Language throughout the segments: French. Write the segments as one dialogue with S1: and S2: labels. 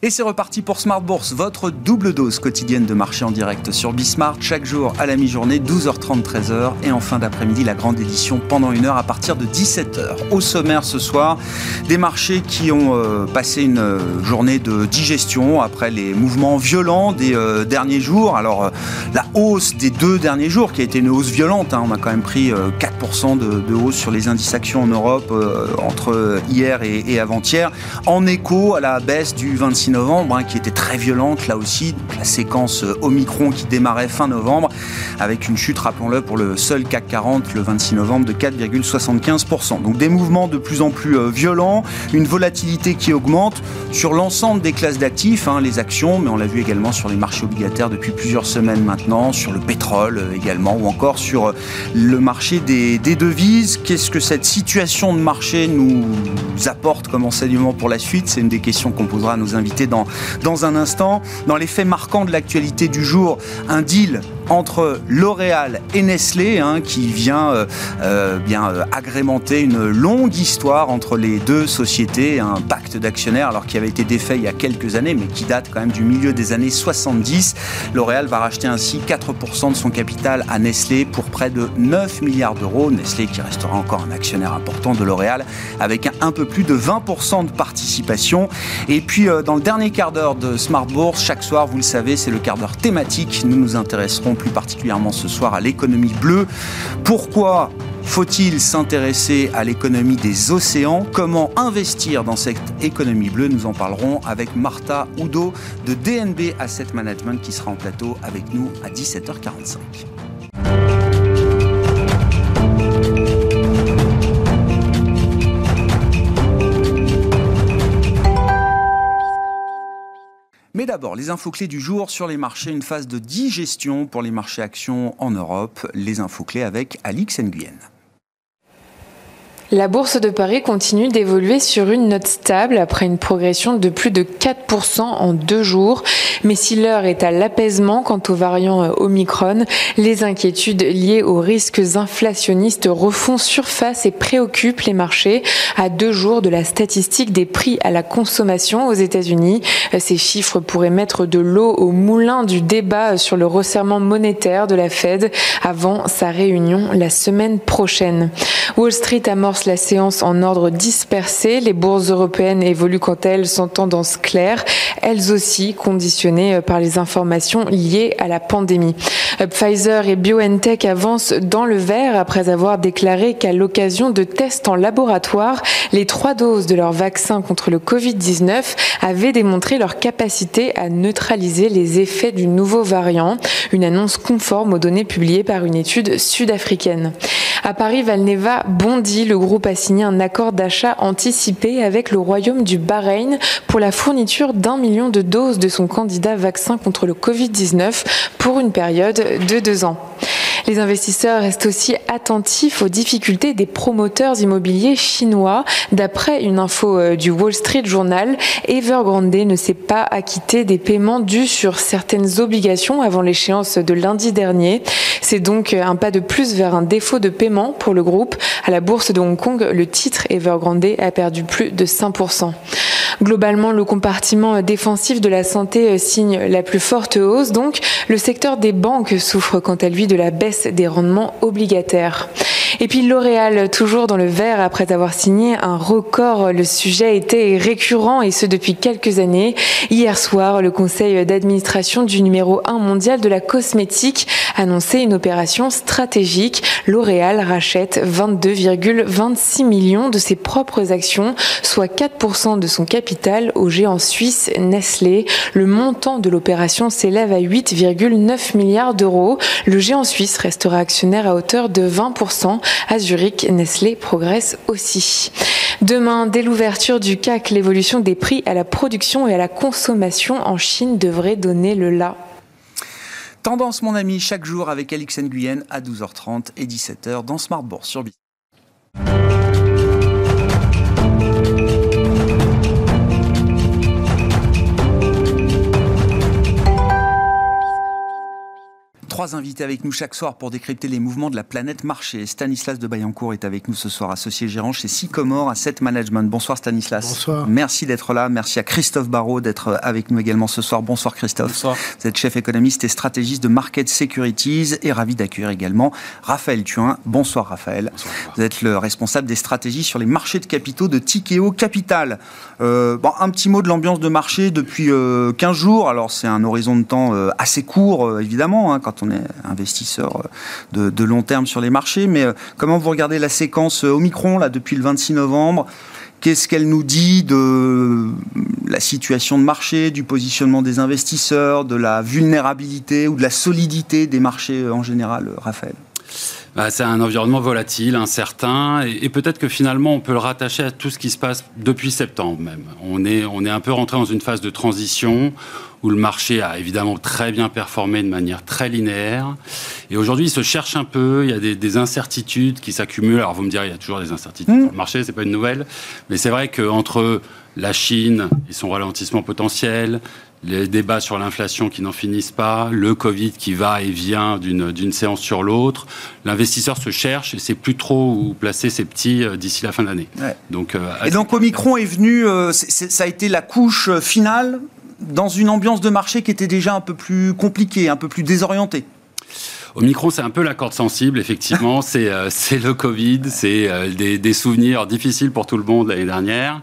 S1: Et c'est reparti pour Smart Bourse, votre double dose quotidienne de marché en direct sur Bismart, chaque jour à la mi-journée, 12h30, 13h, et en fin d'après-midi, la grande édition pendant une heure à partir de 17h. Au sommaire ce soir, des marchés qui ont euh, passé une euh, journée de digestion après les mouvements violents des euh, derniers jours. Alors, la hausse des deux derniers jours, qui a été une hausse violente, hein, on a quand même pris 4% de, hausse sur les indices actions en Europe entre hier et, et avant-hier, en écho à la baisse du 26 novembre, hein, qui était très violente là aussi. la séquence euh, Omicron qui démarrait fin novembre, avec une chute, rappelons-le, pour le seul CAC 40 le 26 novembre de 4,75%. Donc des mouvements de plus en plus euh, violents, une volatilité qui augmente sur l'ensemble des classes d'actifs, hein, les actions, mais on l'a vu également sur les marchés obligataires depuis plusieurs semaines maintenant, sur le pétrole euh, également, ou encore sur le marché des, des devises. Qu'est-ce que cette situation de marché nous apporte comme enseignement pour la suite? C'est une des questions qu'on posera à nos invités dans, dans un instant. Dans les faits marquants de l'actualité du jour, un deal entre L'Oréal et Nestlé, hein, qui vient euh, euh, bien euh, agrémenter une longue histoire entre les deux sociétés, un pacte d'actionnaires, alors qui avait été défait il y a quelques années, mais qui date quand même du milieu des années 70. L'Oréal va racheter ainsi 4% de son capital à Nestlé pour près de 9 milliards d'euros. Nestlé qui restera encore un actionnaire important de L'Oréal avec un, un, peu plus de 20% de participation. Et puis dans le dernier quart d'heure de Smart Bourse, chaque soir, vous le savez, c'est le quart d'heure thématique. Nous nous intéresserons plus particulièrement ce soir à l'économie bleue. Pourquoi faut-il s'intéresser à l'économie des océans? Comment investir dans cette économie bleue? Nous en parlerons avec Martha Oudot de DNB Asset Management qui sera en plateau avec nous à 17h45. D'abord, les infos clés du jour sur les marchés, une phase de digestion pour les marchés actions en Europe. Les infos clés avec Alix Nguyen.
S2: La bourse de Paris continue d'évoluer sur une note stable après une progression de plus de 4% en deux jours. Mais si l'heure est à l'apaisement quant aux variants euh, Omicron, les inquiétudes liées aux risques inflationnistes refont surface et préoccupent les marchés à deux jours de la statistique des prix à la consommation aux États-Unis. Euh, ces chiffres pourraient mettre de l'eau au moulin du débat sur le resserrement monétaire de la Fed avant sa réunion la semaine prochaine. Wall Street amorce la séance en ordre dispersé. Les bourses européennes évoluent quant à elles sans tendance claire, elles aussi conditionnées euh, par les informations liées à la pandémie. Euh, Pfizer et BioNTech avancent dans le vert après avoir déclaré qu'à l'occasion de tests en laboratoire, les trois doses de leur vaccin contre le Covid-19 avaient démontré leur capacité à neutraliser les effets du nouveau variant, une annonce conforme aux données publiées par une étude sud-africaine. À Paris, Valneva bondit. Le groupe a signé un accord d'achat anticipé avec le Royaume du Bahreïn pour la fourniture d'un million de doses de son candidat vaccin contre le Covid-19 pour une période de deux ans. Les investisseurs restent aussi attentifs aux difficultés des promoteurs immobiliers chinois. D'après une info euh, du Wall Street Journal, Evergrande ne s'est pas acquitté des paiements dus sur certaines obligations avant l'échéance de lundi dernier. C'est donc un pas de plus vers un défaut de paiement pour le groupe. À la bourse de Hong Kong, le titre Evergrande a perdu plus de 5%. Globalement, le compartiment défensif de la santé signe la plus forte hausse. Donc, le secteur des banques souffre quant à lui de la baisse des rendements obligataires. Et puis L'Oréal, toujours dans le vert après avoir signé un record. Le sujet était récurrent et ce depuis quelques années. Hier soir, le conseil d'administration du numéro 1 mondial de la cosmétique annonçait une opération stratégique. L'Oréal rachète 22,26 millions de ses propres actions, soit 4% de son capital au géant suisse Nestlé. Le montant de l'opération s'élève à 8,9 milliards d'euros. Le géant suisse restera actionnaire à hauteur de 20%. À Zurich, Nestlé progresse aussi. Demain, dès l'ouverture du CAC, l'évolution des prix à la production et à la consommation en Chine devrait donner le là.
S1: Tendance, mon ami, chaque jour avec Alix Nguyen à 12h30 et 17h dans Smart Bourse sur. Trois invités avec nous chaque soir pour décrypter les mouvements de la planète marché. Stanislas de Bayancourt est avec nous ce soir, associé gérant chez Sycomore Asset Management. Bonsoir Stanislas.
S3: Bonsoir.
S1: Merci d'être là. Merci à Christophe Barraud d'être avec nous également ce soir. Bonsoir Christophe.
S3: Bonsoir.
S1: Vous êtes chef économiste et stratégiste de Market Securities et ravi d'accueillir également Raphaël Thuin. Bonsoir Raphaël.
S3: Bonsoir.
S1: Vous êtes le responsable des stratégies sur les marchés de capitaux de Tikeo Capital. Euh, bon, un petit mot de l'ambiance de marché depuis euh, 15 jours. Alors c'est un horizon de temps euh, assez court euh, évidemment hein, quand on est investisseur de, de, long terme sur les marchés. Mais euh, comment vous regardez la séquence euh, Omicron là depuis le 26 novembre? Qu'est-ce qu'elle nous dit de la situation de marché, du positionnement des investisseurs, de la vulnérabilité ou de la solidité des marchés euh, en général, Raphaël?
S3: Bah, c'est un environnement volatile, incertain, et, et peut-être que finalement on peut le rattacher à tout ce qui se passe depuis septembre même. On est, on est un peu rentré dans une phase de transition où le marché a évidemment très bien performé de manière très linéaire. Et aujourd'hui, il se cherche un peu, il y a des, des incertitudes qui s'accumulent. Alors vous me direz, il y a toujours des incertitudes mmh. sur le marché, c'est pas une nouvelle. Mais c'est vrai qu'entre la Chine et son ralentissement potentiel, les débats sur l'inflation qui n'en finissent pas, le Covid qui va et vient d'une séance sur l'autre. L'investisseur se cherche et sait plus trop où placer ses petits d'ici la fin de l'année.
S1: Ouais. Donc, euh, et donc Omicron est venu, euh, c est, c est, ça a été la couche finale dans une ambiance de marché qui était déjà un peu plus compliquée, un peu plus désorientée.
S3: Omicron, c'est un peu la corde sensible, effectivement. c'est euh, le Covid, c'est euh, des, des, souvenirs difficiles pour tout le monde l'année dernière.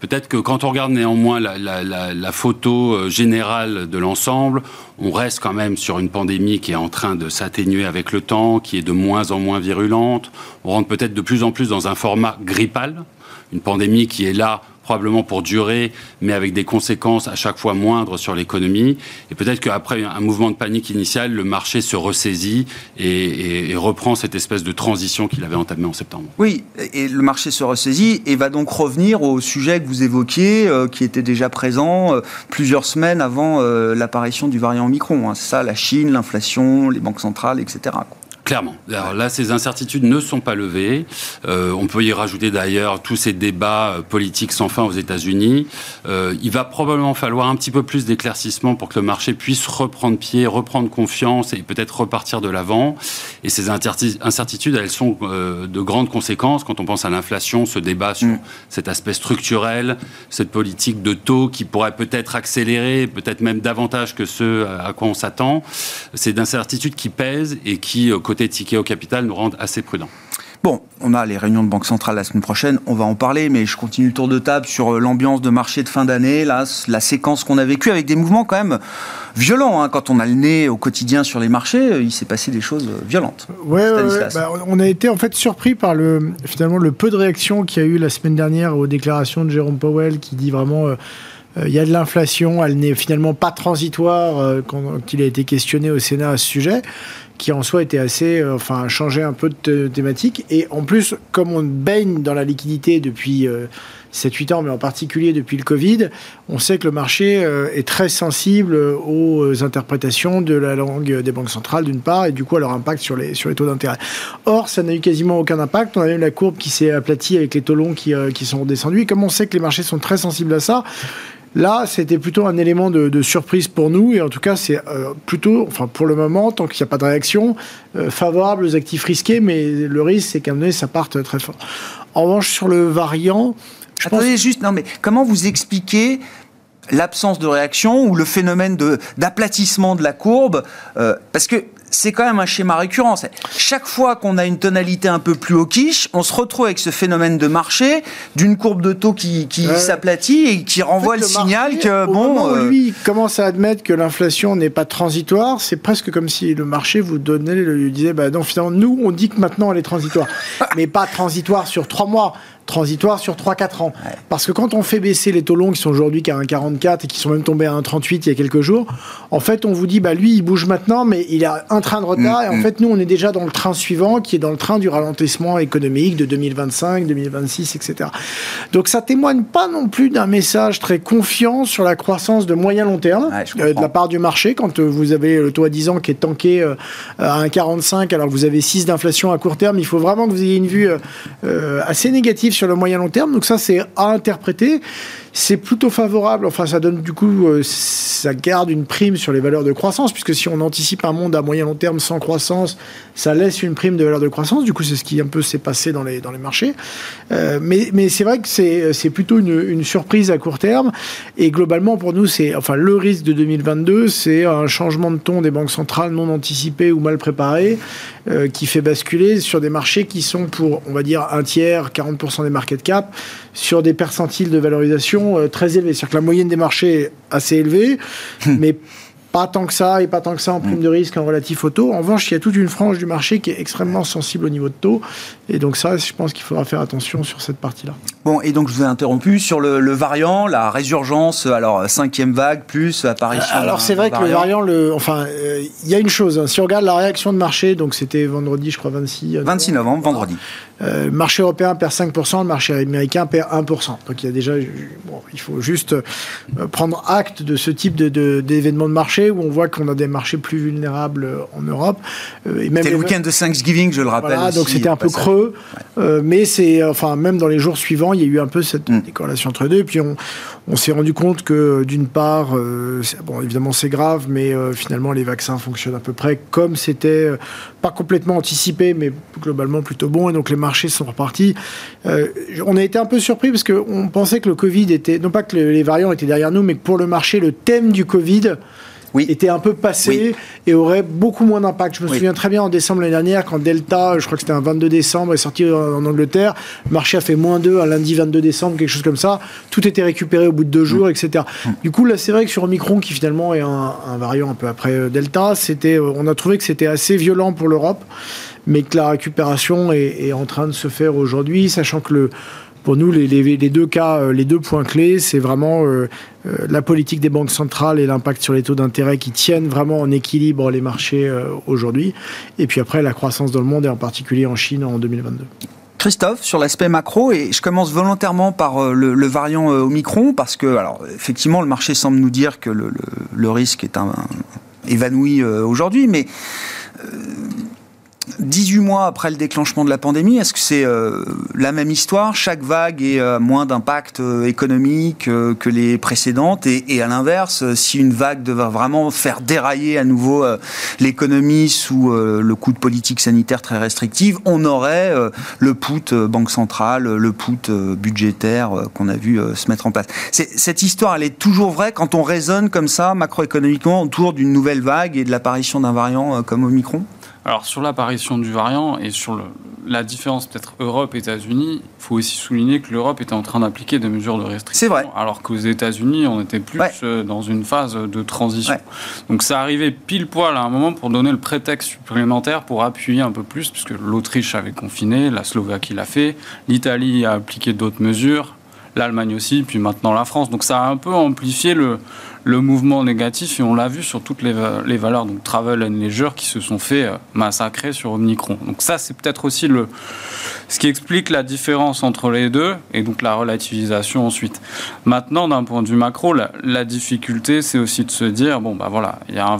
S3: Peut-être que quand on regarde néanmoins la, la, la, la photo euh, générale de l'ensemble, on reste quand même sur une pandémie qui est en train de s'atténuer avec le temps, qui est de moins en moins virulente. On rentre peut-être de plus en plus dans un format grippal, une pandémie qui est là probablement pour durer, mais avec des conséquences à chaque fois moindres sur l'économie. Et peut-être qu'après un mouvement de panique initial, le marché se ressaisit et, reprend cette espèce de transition qu'il avait entamée en septembre.
S1: Oui, et le marché se ressaisit et va donc revenir au sujet que vous évoquiez, euh, qui était déjà présent euh, plusieurs semaines avant euh, l'apparition du variant Omicron. Hein. C'est ça, la Chine, l'inflation, les banques centrales, etc.
S3: Clairement. Alors là, ces incertitudes ne sont pas levées. Euh, on peut y rajouter d'ailleurs tous ces débats politiques sans fin aux États-Unis. Euh, il va probablement falloir un petit peu plus d'éclaircissement pour que le marché puisse reprendre pied, reprendre confiance et peut-être repartir de l'avant. Et ces incertitudes, elles sont euh, de grandes conséquences quand on pense à l'inflation, ce débat sur mmh. cet aspect structurel, cette politique de taux qui pourrait peut-être accélérer, peut-être même davantage que ce à quoi on s'attend. C'est d'incertitudes qui pèsent et qui côté Tikeo Capital nous rendent assez prudents.
S1: Bon, on a les réunions de Banque Centrale la semaine prochaine, on va en parler, mais je continue le tour de table sur l'ambiance de marché de fin d'année, là, la séquence qu'on a vécue avec des mouvements quand même violents. Hein. Quand on a le nez au quotidien sur les marchés, il s'est passé des choses violentes.
S4: Oui, ouais, ouais, bah, on a été en fait surpris par le, finalement le peu de réactions qu'il y a eu la semaine dernière aux déclarations de Jérôme Powell qui dit vraiment... Euh, il y a de l'inflation, elle n'est finalement pas transitoire euh, quand il a été questionné au Sénat à ce sujet, qui en soi était assez, euh, enfin, changé un peu de thématique. Et en plus, comme on baigne dans la liquidité depuis euh, 7-8 ans, mais en particulier depuis le Covid, on sait que le marché euh, est très sensible aux interprétations de la langue des banques centrales, d'une part, et du coup à leur impact sur les, sur les taux d'intérêt. Or, ça n'a eu quasiment aucun impact. On a même la courbe qui s'est aplatie avec les taux longs qui, euh, qui sont descendus. Et comme on sait que les marchés sont très sensibles à ça, Là, c'était plutôt un élément de, surprise pour nous, et en tout cas, c'est euh, plutôt, enfin pour le moment, tant qu'il n'y a pas de réaction, euh, favorable aux actifs risqués, mais le risque, c'est qu'à un moment donné, ça parte très fort. En revanche, sur le variant,
S1: je Attendez, pense... juste, non mais comment vous expliquez l'absence de réaction ou le phénomène d'aplatissement de, de, la courbe euh, Parce que c'est quand même un schéma récurrent. Chaque fois qu'on a une tonalité un peu plus au quiche, on se retrouve avec ce phénomène de marché, d'une courbe de taux qui, qui ouais. s'aplatit et qui renvoie en fait, le, le, signal que, bon.
S4: Euh... lui commence à admettre que l'inflation n'est pas transitoire, c'est presque comme si le marché vous donnait, lui disait, bah non, finalement, nous, on dit que maintenant elle est transitoire. mais pas transitoire sur trois mois transitoire sur 3-4 ans. Ouais. Parce que quand on fait baisser les taux longs qui sont aujourd'hui qu'à 1,44 et qui sont même tombés à 1,38 il y a quelques jours, en fait, on vous dit, bah lui, il bouge maintenant, mais il a un train de retard. Mmh, et en mmh. fait, nous, on est déjà dans le train suivant, qui est dans le train du ralentissement économique de 2025, 2026, etc. Donc, ça témoigne pas non plus d'un message très confiant sur la croissance de moyen-long terme
S1: ouais,
S4: euh, de la part du marché. Quand euh, vous avez le taux à 10 ans qui est tanké euh, à 1,45 alors que vous avez 6 d'inflation à court terme, il faut vraiment que vous ayez une vue euh, assez négative sur le moyen long terme. Donc ça, c'est à interpréter. C'est plutôt favorable. Enfin, ça donne du coup, euh, ça garde une prime sur les valeurs de croissance, puisque si on anticipe un monde à moyen long terme sans croissance, ça laisse une prime de valeur de croissance. Du coup, c'est ce qui un peu s'est passé dans les, marchés. Euh, mais mais c'est vrai que c'est plutôt une, une, surprise à court terme. Et globalement, pour nous, c'est enfin le risque de 2022, c'est un changement de ton des banques centrales non anticipé ou mal préparé, euh, qui fait basculer sur des marchés qui sont pour, on va dire, un tiers, 40% des market cap, sur des percentiles de valorisation euh, très élevés. C'est-à-dire que la moyenne des marchés est assez élevée, mais pas tant que ça et pas tant que ça en prime de risque en relatif au taux. En revanche, il y a toute une frange du marché qui est extrêmement sensible au niveau de taux. Et donc ça, je pense qu'il faudra faire attention sur cette partie-là.
S1: Bon, et donc je vous ai interrompu sur le, variant, la résurgence, alors cinquième vague plus apparition.
S4: Alors c'est vrai que le variant, le, enfin, euh, il y a une chose. Hein. si on regarde la réaction de marché, donc c'était vendredi, je crois 26.
S1: 26 novembre, vendredi.
S4: Euh, le marché européen perd 5%, le marché américain perd 1%. Donc il y a déjà, bon, il faut juste euh, prendre acte de ce type de, d'événements de, marché où on voit qu'on a des marchés plus vulnérables euh, en Europe.
S1: C'était le week-end de Thanksgiving, je le rappelle. Voilà,
S4: donc c'était un peu creux, mais c'est, enfin, même dans les jours suivants, il y a eu un peu cette mm. décorrélation entre deux. Et puis on, on s'est rendu compte que d'une part, bon, évidemment c'est grave, mais finalement les vaccins fonctionnent à peu près comme c'était pas complètement anticipé, mais globalement plutôt bon. Et donc les marchés sont repartis. Euh, on a été un peu surpris parce qu'on pensait que le Covid était, non pas que les variants étaient derrière nous, mais que pour le marché, le thème du Covid oui. était un peu passé et aurait beaucoup moins d'impact. Je me souviens très bien en décembre l'année dernière, quand Delta, je crois que c'était un 22 décembre, est sorti en, Angleterre, le marché a fait moins 2 un lundi 22 décembre, quelque chose comme ça. Tout était récupéré au bout de deux jours, etc. Mm. Du coup, là, c'est vrai que sur Omicron, qui finalement est un, variant un peu après euh, Delta, c'était, euh, on a trouvé que c'était assez violent pour l'Europe mais que la récupération est, en train de se faire aujourd'hui, sachant que le, pour nous, les, deux cas, euh, les deux points clés, c'est vraiment euh, euh, la politique des banques centrales et l'impact sur les taux d'intérêt qui tiennent vraiment en équilibre les marchés aujourd'hui. Et puis après, la croissance dans le monde et en particulier en Chine en 2022.
S1: Christophe, sur l'aspect macro, et je commence volontairement par le, variant Omicron, parce que, alors, effectivement, le marché semble nous dire que le, risque est évanoui aujourd'hui, mais 18 mois après le déclenchement de la pandémie, est-ce que c'est euh, la même histoire? Chaque vague est euh, moins d'impact euh, économique que les précédentes? Et, à l'inverse, si une vague devait vraiment faire dérailler à nouveau l'économie sous le coup de politique sanitaire très restrictive, on aurait le put banque centrale, le put budgétaire qu'on a vu se mettre en place. Cette histoire, elle est toujours vraie quand on raisonne comme ça macroéconomiquement autour d'une nouvelle vague et de l'apparition d'un variant comme Omicron?
S5: Alors sur l'apparition du variant et sur la différence peut-être Europe-États-Unis, il faut aussi souligner que l'Europe était en train d'appliquer des mesures de restriction.
S1: C'est vrai.
S5: Alors qu'aux États-Unis, on était plus euh, dans une phase de transition. Donc ça arrivait pile poil à un moment pour donner le prétexte supplémentaire pour appuyer un peu plus, puisque l'Autriche avait confiné, la Slovaquie l'a fait, l'Italie a appliqué d'autres mesures, l'Allemagne aussi, puis maintenant la France. Donc ça a un peu amplifié le, le mouvement négatif et on l'a vu sur toutes les, valeurs, donc travel and leisure, qui se sont fait euh, massacrer sur Omicron. Donc ça, c'est peut-être aussi le, ce qui explique la différence entre les deux et donc la relativisation ensuite. Maintenant, d'un point de vue macro, la, difficulté, c'est aussi de se dire, bon, bah voilà, il y, a un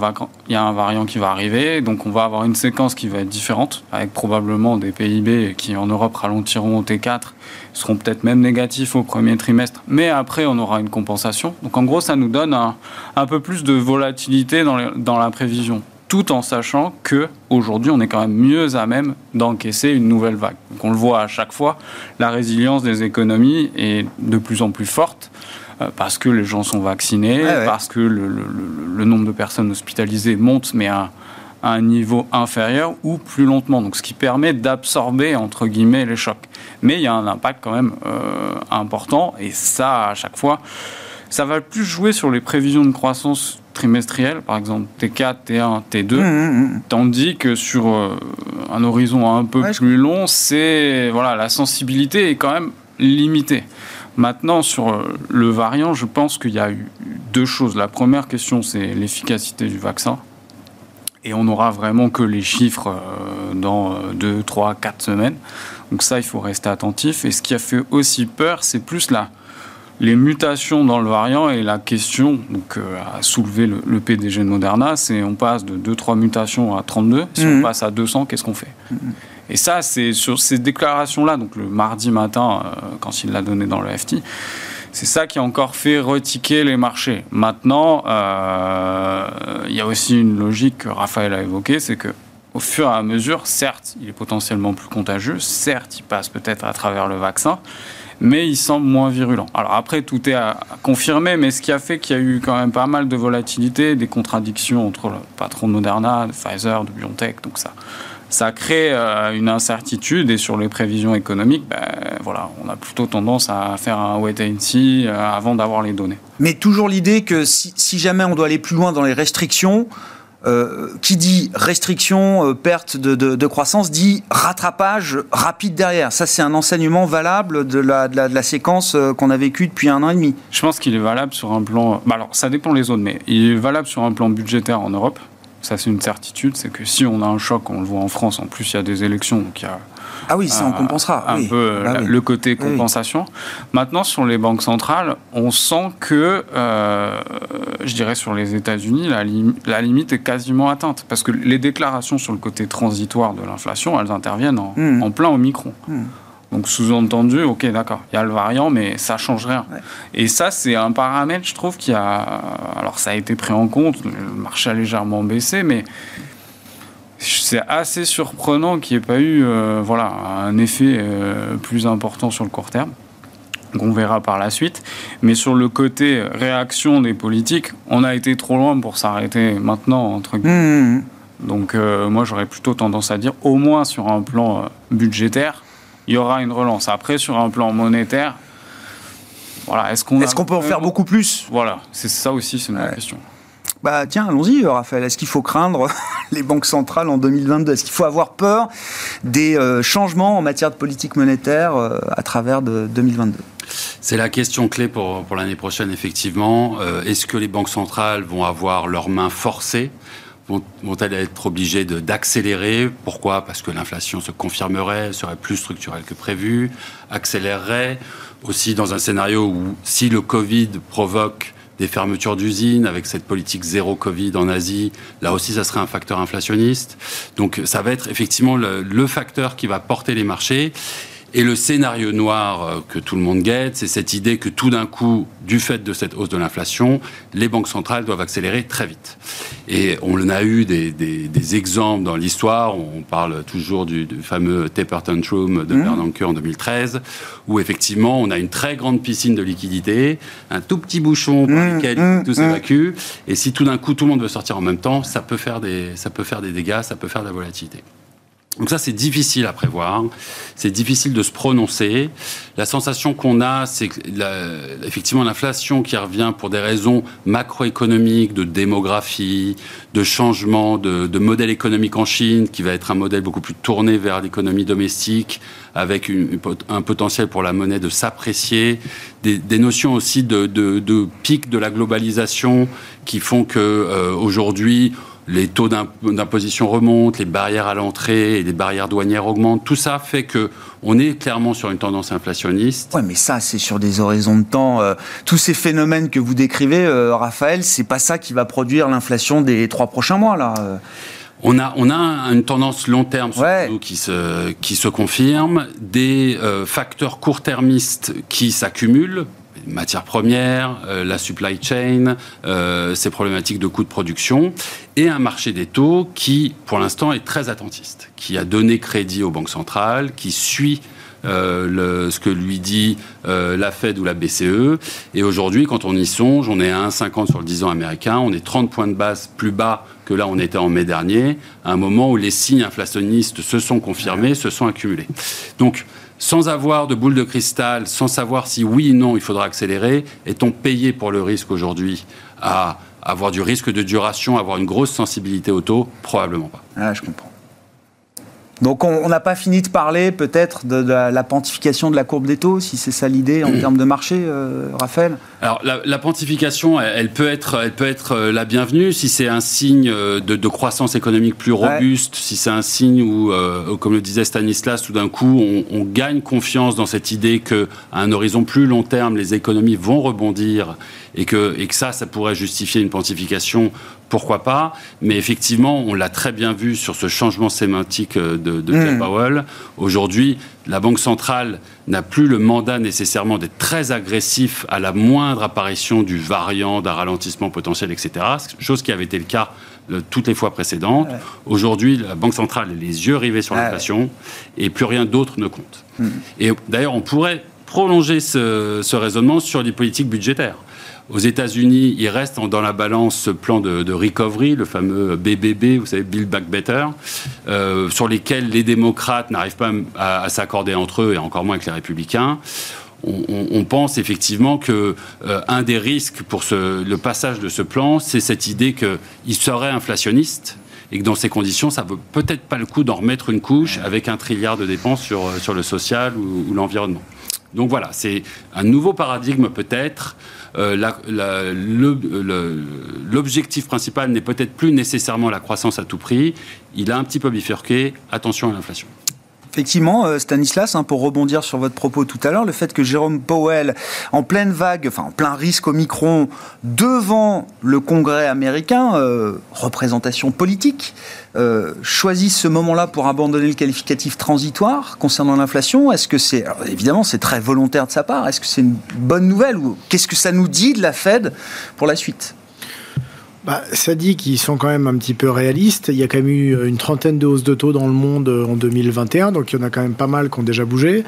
S5: y a un variant qui va arriver, donc on va avoir une séquence qui va être différente, avec probablement des PIB qui en Europe ralentiront au T4 seront peut-être même négatifs au premier trimestre, mais après on aura une compensation. Donc en gros, ça nous donne un, un peu plus de volatilité dans, dans la prévision tout en sachant que aujourd'hui on est quand même mieux à même d'encaisser une nouvelle vague. Donc on le voit à chaque fois, la résilience des économies est de plus en plus forte euh, parce que les gens sont vaccinés, parce que le, le, le, nombre de personnes hospitalisées monte, mais à, à un niveau inférieur ou plus lentement. Donc, ce qui permet d'absorber, entre guillemets, les chocs. Mais il y a un impact quand même euh, important, et ça, à chaque fois, ça va plus jouer sur les prévisions de croissance trimestrielle, par exemple T4, T1, T2, tandis que sur euh, un horizon un peu plus long, c'est voilà, la sensibilité est quand même limitée. Maintenant, sur euh, le variant, je pense qu'il y a eu deux choses. La première question, c'est l'efficacité du vaccin et on n'aura vraiment que les chiffres euh, dans 2, 3, 4 semaines. Donc ça, il faut rester attentif. Et ce qui a fait aussi peur, c'est plus la, les mutations dans le variant et la question donc, euh, a soulevé le, PDG de Moderna, c'est on passe de 2-3 mutations à 32. Si on mhm. passe à 200, qu'est-ce qu'on fait? Mhm. Et ça, c'est sur ces déclarations-là, donc le mardi matin, euh, quand il l'a donné dans le FT, c'est ça qui a encore fait retiquer les marchés. Maintenant, euh, il y a aussi une logique que Raphaël a évoquée, c'est que au fur et à mesure, certes, il est potentiellement plus contagieux, certes, il passe peut-être à travers le vaccin, mais il semble moins virulent. Alors après, tout est à confirmer, mais ce qui a fait qu'il y a eu quand même pas mal de volatilité, des contradictions entre le patron de Moderna, de Pfizer, de BioNTech, donc ça, ça crée euh, une incertitude et sur les prévisions économiques, ben, voilà, on a plutôt tendance à faire un wait and see euh, avant d'avoir les données.
S1: Mais toujours l'idée que si, jamais on doit aller plus loin dans les restrictions, euh, qui dit restriction, perte de, croissance, dit rattrapage rapide derrière. Ça, c'est un enseignement valable de la, de la, séquence qu'on a vécue depuis un an et demi.
S5: Je pense qu'il est valable sur un plan. Bah alors, ça dépend les zones, mais il est valable sur un plan budgétaire en Europe. Ça, c'est une certitude, c'est que si on a un choc, on le voit en France, en plus, il y a des élections, donc il y a
S1: ah oui, ça on compensera.
S5: Un peu bah le côté compensation. Maintenant, sur les banques centrales, on sent que, euh, je dirais sur les États-Unis, la, la, limite est quasiment atteinte. Parce que les déclarations sur le côté transitoire de l'inflation, elles interviennent en, hmm. plein au micron. Hmm. Donc sous-entendu, ok, d'accord, il y a le variant, mais ça change rien. Et ça, c'est un paramètre, je trouve, qui a. Alors ça a été pris en compte, le marché a légèrement baissé, mais c'est assez surprenant qu'il n'y ait pas eu euh, voilà, un effet euh, plus important sur le court terme. Donc on verra par la suite. Mais sur le côté réaction des politiques, on a été trop loin pour s'arrêter maintenant, entre guillemets. Mmh, mmh, mmh. Donc euh, moi j'aurais plutôt tendance à dire, au moins sur un plan budgétaire, il y aura une relance. Après, sur un plan monétaire, voilà, est-ce qu'on
S1: peut en faire beaucoup plus?
S5: Voilà, c'est ça aussi, c'est ma question.
S1: Bah tiens, allons-y, Raphaël. Est-ce qu'il faut craindre les banques centrales en 2022 Est-ce qu'il faut avoir peur des euh, changements en matière de politique monétaire euh, à travers de 2022
S3: c'est la question clé pour, pour l'année prochaine, effectivement. Euh, est-ce que les banques centrales vont avoir leurs mains forcées? Vont-elles être obligées d'accélérer? Pourquoi? Parce que l'inflation se confirmerait, serait plus structurelle que prévu, accélérerait aussi dans un scénario où si le Covid provoque des fermetures d'usines avec cette politique zéro Covid en Asie, là aussi ça serait un facteur inflationniste. Donc ça va être effectivement le, le facteur qui va porter les marchés. Et le scénario noir euh, que tout le monde guette, c'est cette idée que tout d'un coup, du fait de cette hausse de l'inflation, les banques centrales doivent accélérer très vite. Et on a eu des, exemples dans l'histoire. On parle toujours du, fameux taper tantrum de mmh. Bernanke en 2013, où effectivement on a une très grande piscine de liquidité, un tout petit bouchon par mmh. lequel mmh. tout s'évacue. Et si tout d'un coup tout le monde veut sortir en même temps, ça peut faire des, ça peut faire des dégâts, ça peut faire de la volatilité. Donc ça, c'est difficile à prévoir, c'est difficile de se prononcer. La sensation qu'on a, c'est effectivement l'inflation qui revient pour des raisons macroéconomiques, de démographie, de changement de, modèle économique en Chine, qui va être un modèle beaucoup plus tourné vers l'économie domestique, avec un potentiel pour la monnaie de s'apprécier, des, notions aussi de, de, pic de la globalisation qui font que euh, aujourd'hui les taux d'imposition remontent, les barrières à l'entrée et les barrières douanières augmentent. Tout ça fait que on est clairement sur une tendance inflationniste.
S1: Ouais, mais ça, c'est sur des horizons de temps. Euh, tous ces phénomènes que vous décrivez, euh, Raphaël, c'est pas ça qui va produire l'inflation des trois prochains mois, là. Euh.
S3: On a, on a une tendance long terme qui, se, qui se confirme, des facteurs court-termistes qui s'accumulent matières premières, euh, la supply chain, euh, ces problématiques de coûts de production, et un marché des taux qui, pour l'instant, est très attentiste, qui a donné crédit aux banques centrales, qui suit euh, ce que lui dit la Fed ou la BCE. Et aujourd'hui, quand on y songe, on est à 1,50 sur le 10 ans américain, on est 30 points de base plus bas que là on était en mai dernier, à un moment où les signes inflationnistes se sont confirmés, se sont accumulés. Donc, sans avoir de boule de cristal, sans savoir si oui ou non il faudra accélérer, est-on payé pour le risque aujourd'hui à avoir du risque de duration, avoir une grosse sensibilité au taux? Probablement pas.
S1: Ah, je comprends. Donc on n'a pas fini de parler peut-être de, la, pontification de la courbe des taux, si c'est ça l'idée en termes de marché, euh, Raphaël?
S3: Alors la, la, pontification, elle, peut être, elle peut être euh, la bienvenue si c'est un signe euh, de, croissance économique plus robuste, si c'est un signe où, comme le disait Stanislas, tout d'un coup on, gagne confiance dans cette idée qu'à un horizon plus long terme, les économies vont rebondir et que, et que ça, ça pourrait justifier une pontification pourquoi pas Mais effectivement, on l'a très bien vu sur ce changement sémantique euh, de, de Pierre hmm. Powell. Aujourd'hui, la Banque centrale n'a plus le mandat nécessairement d'être très agressif à la moindre apparition du variant, d'un ralentissement potentiel, etc. Chose qui avait été le cas euh, toutes les fois précédentes. Aujourd'hui, la Banque centrale a les yeux rivés sur l'inflation et plus rien d'autre ne compte. Hmm. Et d'ailleurs, on pourrait prolonger ce, ce raisonnement sur les politiques budgétaires. Aux États-Unis, il reste dans la balance ce plan de, recovery, le fameux BBB, vous savez, Build Back Better, euh, sur lesquels les démocrates n'arrivent pas à, s'accorder entre eux et encore moins avec les républicains. On, pense effectivement que euh, un des risques pour le passage de ce plan, c'est cette idée qu'il serait inflationniste et que dans ces conditions, ça vaut peut-être pas le coup d'en remettre une couche avec un trilliard de dépenses sur, sur le social ou l'environnement. Donc voilà, c'est un nouveau paradigme peut-être euh, l'objectif principal n'est peut-être plus nécessairement la croissance à tout prix. Il a un petit peu bifurqué. Attention à l'inflation.
S1: Effectivement, euh, Stanislas, hein, pour rebondir sur votre propos tout à l'heure, le fait que Jérôme Powell, en pleine vague, enfin en plein risque au micron, devant le Congrès américain, euh, représentation politique, euh, choisisse ce moment-là pour abandonner le qualificatif transitoire concernant l'inflation, est-ce que c'est, évidemment, c'est très volontaire de sa part, est-ce que c'est une bonne nouvelle ou qu'est-ce que ça nous dit de la Fed pour la suite?
S4: Bah, ça dit qu'ils sont quand même un petit peu réalistes. Il y a quand même eu une trentaine de hausses de taux dans le monde en 2021, donc il y en a quand même pas mal qui ont déjà bougé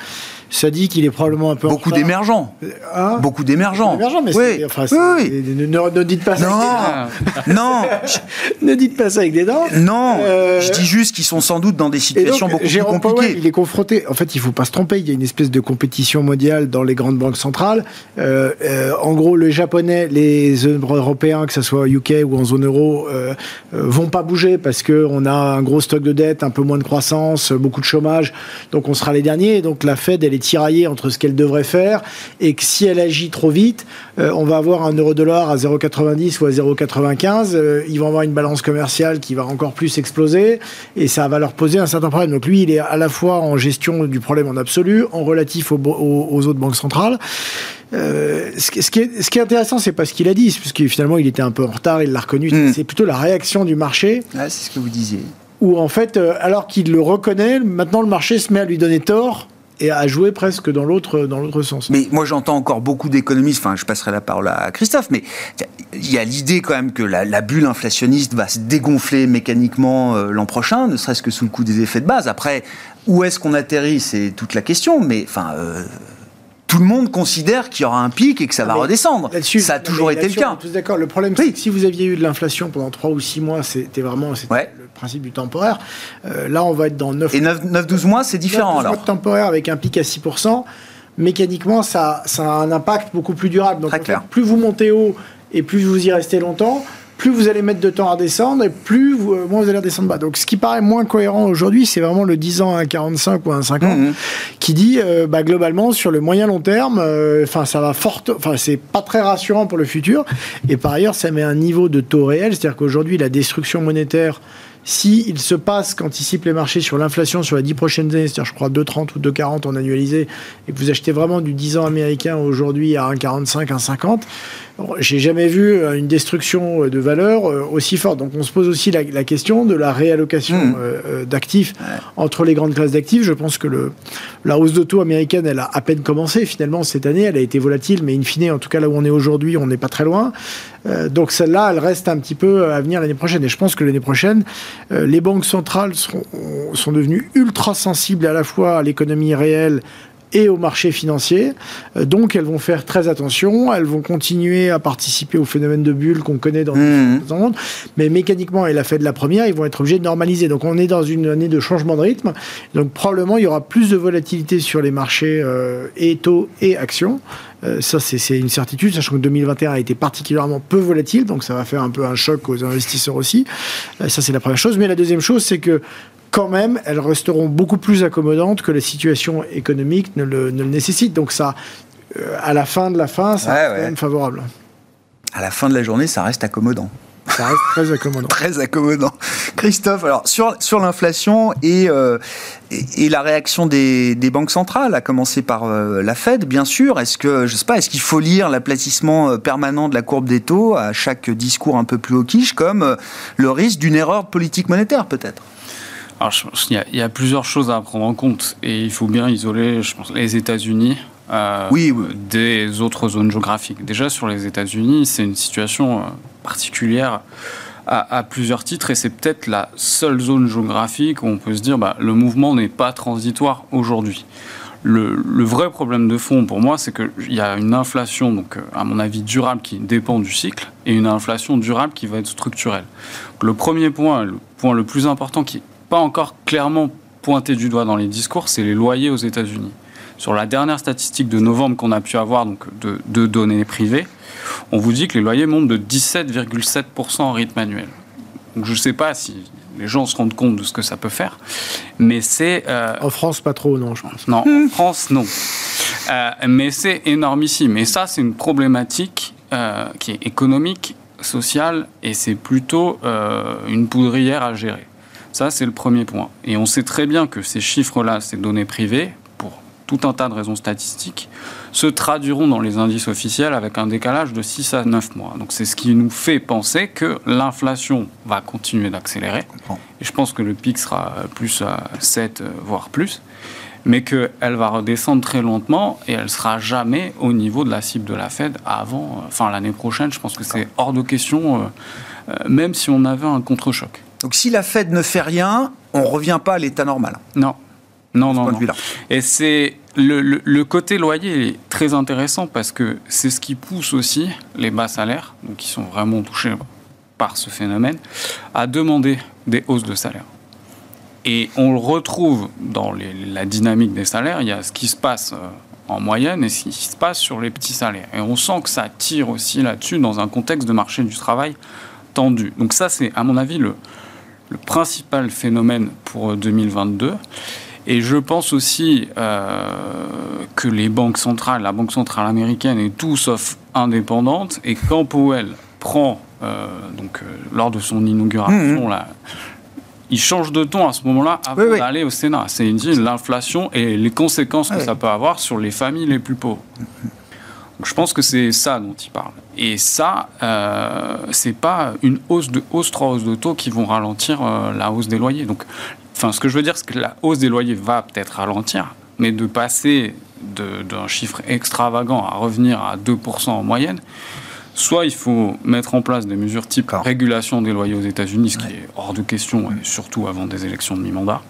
S4: ça dit qu'il est probablement un peu
S1: beaucoup d'émergents. Hein beaucoup d'émergents.
S4: mais oui. Enfin, oui. Ne, ne, dites pas
S1: non.
S4: ça.
S1: non,
S4: ne dites pas ça avec des dents.
S1: Non, euh, je dis juste qu'ils sont sans doute dans des situations beaucoup plus compliquées.
S4: il est confronté. En fait, il faut pas se tromper. Il y a une espèce de compétition mondiale dans les grandes banques centrales. Euh, euh, en gros, les Japonais, les Européens, que ce soit au UK ou en zone euro, vont pas bouger parce que on a un gros stock de dette, un peu moins de croissance, beaucoup de chômage. Donc, on sera les derniers. Donc, la Fed, elle est tirailler entre ce qu'elle devrait faire et que si elle agit trop vite, euh, on va avoir un euro-dollar à 0,90 ou à 0,95. Euh, ils vont avoir une balance commerciale qui va encore plus exploser et ça va leur poser un certain problème. Donc lui, il est à la fois en gestion du problème en absolu, en relatif aux, autres banques centrales. Euh, ce, qui est, ce, qui est, intéressant, c'est pas ce qu'il a dit, puisque finalement il était un peu en retard, il l'a reconnu. Hmm. C'est plutôt la réaction du marché.
S1: c'est ce que vous disiez.
S4: Où en fait, alors qu'il le reconnaît, maintenant le marché se met à lui donner tort et à jouer presque dans l'autre dans l'autre sens.
S1: Mais moi j'entends encore beaucoup d'économistes, enfin je passerai la parole à Christophe, mais il y a l'idée quand même que la, bulle inflationniste va se dégonfler mécaniquement euh, l'an prochain, ne serait-ce que sous le coup des effets de base. Après, où est-ce qu'on atterrit, c'est toute la question, mais enfin... Euh, tout le monde considère qu'il y aura un pic et que ça ah, va redescendre. Ça a toujours été le cas.
S4: D'accord. Le problème, c'est que si vous aviez eu de l'inflation pendant 3 ou 6 mois, c'était vraiment le principe du temporaire. Euh, là, on va être dans 9...
S1: Et 9-12 mois, c'est différent 9, alors mois
S4: de temporaire avec un pic à 6%. Mécaniquement, ça, ça a un impact beaucoup plus durable. Donc, plus vous montez haut et plus vous y restez longtemps, plus vous allez mettre de temps à descendre et plus vous, euh, moins vous allez descendre bas. Donc ce qui paraît moins cohérent aujourd'hui, c'est vraiment le 10 ans à 45 ou à 50 mhm. qui dit euh, bah, globalement sur le moyen long terme, euh, enfin ça va forte, enfin c'est pas très rassurant pour le futur. Et par ailleurs, ça met un niveau de taux réel, c'est-à-dire qu'aujourd'hui la destruction monétaire si il se passe, qu'anticipent les marchés sur l'inflation sur les 10 prochaines années, c'est-à-dire je crois 2,30 ou 2,40 en annualisé, et que vous achetez vraiment du 10 ans américain aujourd'hui à 1,45, 1,50, j'ai jamais vu euh, une destruction euh, de valeur euh, aussi forte. Donc on se pose aussi la, question de la réallocation mmh. d'actifs entre les grandes classes d'actifs. Je pense que le, la hausse de taux américaine, elle a à peine commencé finalement cette année. Elle a été volatile, mais in fine, en tout cas là où on est aujourd'hui, on n'est pas très loin. donc celle-là, elle reste un petit peu à venir l'année prochaine. Et je pense que l'année prochaine, les banques centrales seront, sont devenues ultra sensibles à la fois à l'économie réelle et au marché financier. Euh, donc elles vont faire très attention, elles vont continuer à participer au phénomène de bulle qu'on connaît dans mmh. le monde, mais mécaniquement, elle a fait de la première, ils vont être obligés de normaliser. Donc on est dans une année de changement de rythme, donc probablement il y aura plus de volatilité sur les marchés euh, et taux et actions. Euh, ça, c'est une certitude, sachant que 2021 a été particulièrement peu volatile, donc ça va faire un peu un choc aux investisseurs aussi. ça, c'est la première chose. Mais la deuxième chose, c'est que quand même, elles resteront beaucoup plus accommodantes que la situation économique ne le, nécessite. Donc ça, euh, à la fin de la fin, ça reste quand même favorable.
S1: À la fin de la journée, ça reste accommodant.
S4: Ça reste très accommodant.
S1: très accommodant. Christophe, alors sur, sur l'inflation et, euh, et, la réaction des, des, banques centrales, à commencer par euh, la Fed, bien sûr. Est-ce que, je sais pas, est-ce qu'il faut lire l'aplatissement permanent de la courbe des taux à chaque discours un peu plus quiche comme le risque d'une erreur politique monétaire, peut-être?
S5: Alors, il y, a plusieurs choses à prendre en compte et il faut bien isoler, je pense, les États-Unis euh, oui, des autres zones géographiques. Déjà sur les États-Unis, c'est une situation euh, particulière à, plusieurs titres et c'est peut-être la seule zone géographique où on peut se dire bah, le mouvement n'est pas transitoire aujourd'hui. Le, vrai problème de fond pour moi, c'est qu'il y a une inflation, donc à mon avis durable, qui dépend du cycle, et une inflation durable qui va être structurelle. le premier point, le point le plus important qui n'est pas encore clairement pointé du doigt dans les discours, c'est les loyers aux États-Unis. Sur la dernière statistique de novembre qu'on a pu avoir, donc de, données privées, on vous dit que les loyers montent de 17,7% en rythme annuel. Donc je ne sais pas si les gens se rendent compte de ce que ça peut faire, mais c'est...
S4: Euh, en France, pas trop, non, je pense.
S5: Non, en France, non. Euh, mais c'est énormissime. Et ça, c'est une problématique euh, qui est économique, sociale, et c'est plutôt une poudrière à gérer. Ça, c'est le premier point. Et on sait très bien que ces chiffres-là, ces données privées, tout un tas de raisons statistiques, se traduiront dans les indices officiels avec un décalage de 6 à 9 mois. Donc c'est ce qui nous fait penser que l'inflation va continuer d'accélérer. Et je pense que le pic sera plus à 7, voire plus. Mais qu'elle va redescendre très lentement et elle sera jamais au niveau de la cible de la Fed avant, enfin l'année prochaine. Je pense que c'est hors de question, euh, euh, même si on avait un contre-choc.
S1: Donc si la Fed ne fait rien, on ne revient pas à l'état normal.
S5: Non, non, non, non. Et c'est le, côté loyer est très intéressant parce que c'est ce qui pousse aussi les bas salaires, donc qui sont vraiment touchés par ce phénomène, à demander des hausses de salaire. Et on le retrouve dans la dynamique des salaires. Il y a ce qui se passe euh, en moyenne et ce qui se passe sur les petits salaires. Et on sent que ça tire aussi là-dessus dans un contexte de marché du travail tendu. Donc ça, c'est à mon avis le, le principal phénomène pour 2022. Et je pense aussi euh, que les banques centrales, la Banque centrale américaine est tout sauf indépendante. Et quand Powell prend, euh, donc, euh, lors de son inauguration, mmh, mmh. il change de ton à ce moment-là avant d'aller au Sénat. C'est l'inflation et les conséquences que ça peut avoir sur les familles les plus pauvres. Donc, je pense que c'est ça dont il parle. Et ça, euh, c'est pas une hausse de hausse, trois hausses de taux qui vont ralentir la hausse des loyers. Donc Enfin, ce que je veux dire, c'est que la hausse des loyers va peut-être ralentir, mais de passer d'un chiffre extravagant à revenir à 2% en moyenne, soit il faut mettre en place des mesures type régulation des loyers aux États-Unis, ce qui est hors de question, et surtout avant des élections de mi-mandat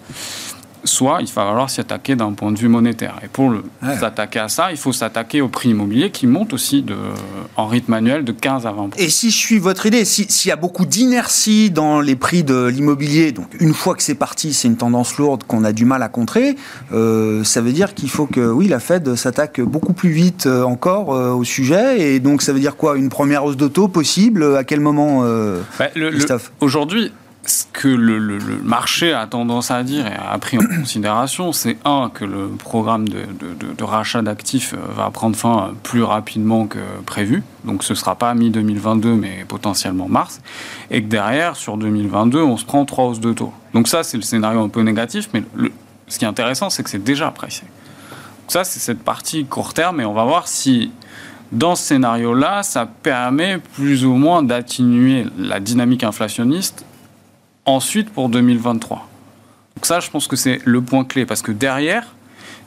S5: soit il va falloir s'y attaquer d'un point de vue monétaire. Et pour s'attaquer à ça, il faut s'attaquer au prix immobilier qui monte aussi de, en rythme annuel de 15 à 20
S1: Et si je suis votre idée, s'il y a beaucoup d'inertie dans les prix de l'immobilier, donc une fois que c'est parti, c'est une tendance lourde qu'on a du mal à contrer, euh, ça veut dire qu'il faut que, oui, la Fed s'attaque beaucoup plus vite euh, encore euh, au sujet. Et donc, ça veut dire quoi? Une première hausse d'auto possible? À quel moment, bah, Christophe?
S5: Aujourd'hui, ce que le, marché a tendance à dire et a pris en considération, c'est un, que le programme de, rachat d'actifs euh, va prendre fin plus rapidement que prévu. Donc ce ne sera pas mi-2022, mais potentiellement mars. Et que derrière, sur 2022, on se prend trois hausses de taux. Donc ça, c'est le scénario un peu négatif, mais ce qui est intéressant, c'est que c'est déjà pricé. Donc ça, c'est cette partie court terme, et on va voir si dans ce scénario-là, ça permet plus ou moins d'atténuer la dynamique inflationniste ensuite pour 2023. Donc ça, je pense que c'est le point clé, parce que derrière,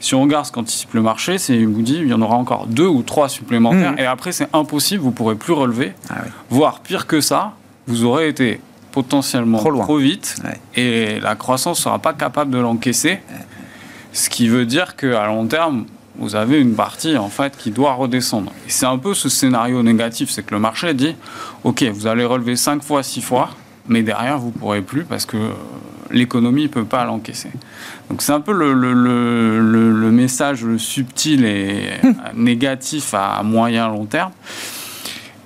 S5: si on regarde ce qu'anticipe le marché, c'est il vous dit il y en aura encore deux ou trois supplémentaires, mmh. et après c'est impossible, vous pourrez plus relever, ah voire pire que ça, vous aurez été potentiellement trop, vite, et la croissance ne sera pas capable de l'encaisser, ce qui veut dire qu'à long terme, vous avez une partie en fait qui doit redescendre. Et c'est un peu ce scénario négatif, c'est que le marché dit, ok, vous allez relever cinq fois, six fois, mais derrière, vous ne pourrez plus parce que euh, l'économie ne peut pas l'encaisser. Donc c'est un peu le, le, le, message subtil et négatif à moyen long terme.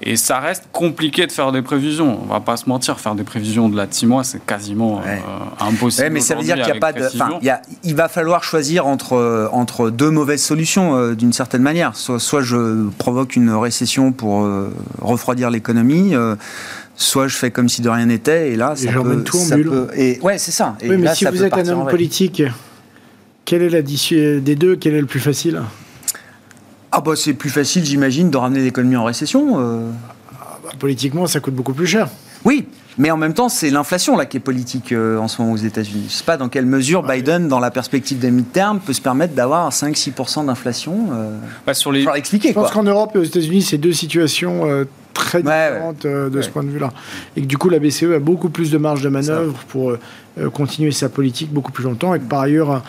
S5: Et ça reste compliqué de faire des prévisions. On va pas se mentir, faire des prévisions de de six mois, c'est quasiment euh, impossible.
S1: mais ça veut dire qu'il n'y a pas de. il va falloir choisir entre, euh, entre deux mauvaises solutions d'une certaine manière. Soit, soit je provoque une récession pour refroidir l'économie soit je fais comme si de rien n'était, et là, ça
S4: peut,
S1: tout
S4: en bulle.
S1: et ouais, c'est ça.
S4: Et mais si vous êtes un homme politique, quelle est la des deux Quel est le plus facile?
S1: Ah bah c'est plus facile, j'imagine, de ramener l'économie en récession. Euh.
S4: Ah bah, politiquement, ça coûte beaucoup plus cher.
S1: Oui, mais en même temps, c'est l'inflation là qui est politique euh, en ce moment aux États-Unis. Je ne sais pas dans quelle mesure Biden, dans la perspective des mid-term, peut se permettre d'avoir 5-6% d'inflation. Euh,
S5: bah, sur les...
S1: expliquer.
S4: Je pense qu'en Europe et aux États-Unis, c'est deux situations euh, très différentes de ce point de vue-là. Et que du coup, la BCE a beaucoup plus de marge de manœuvre pour continuer sa politique beaucoup plus longtemps. Et que par ailleurs,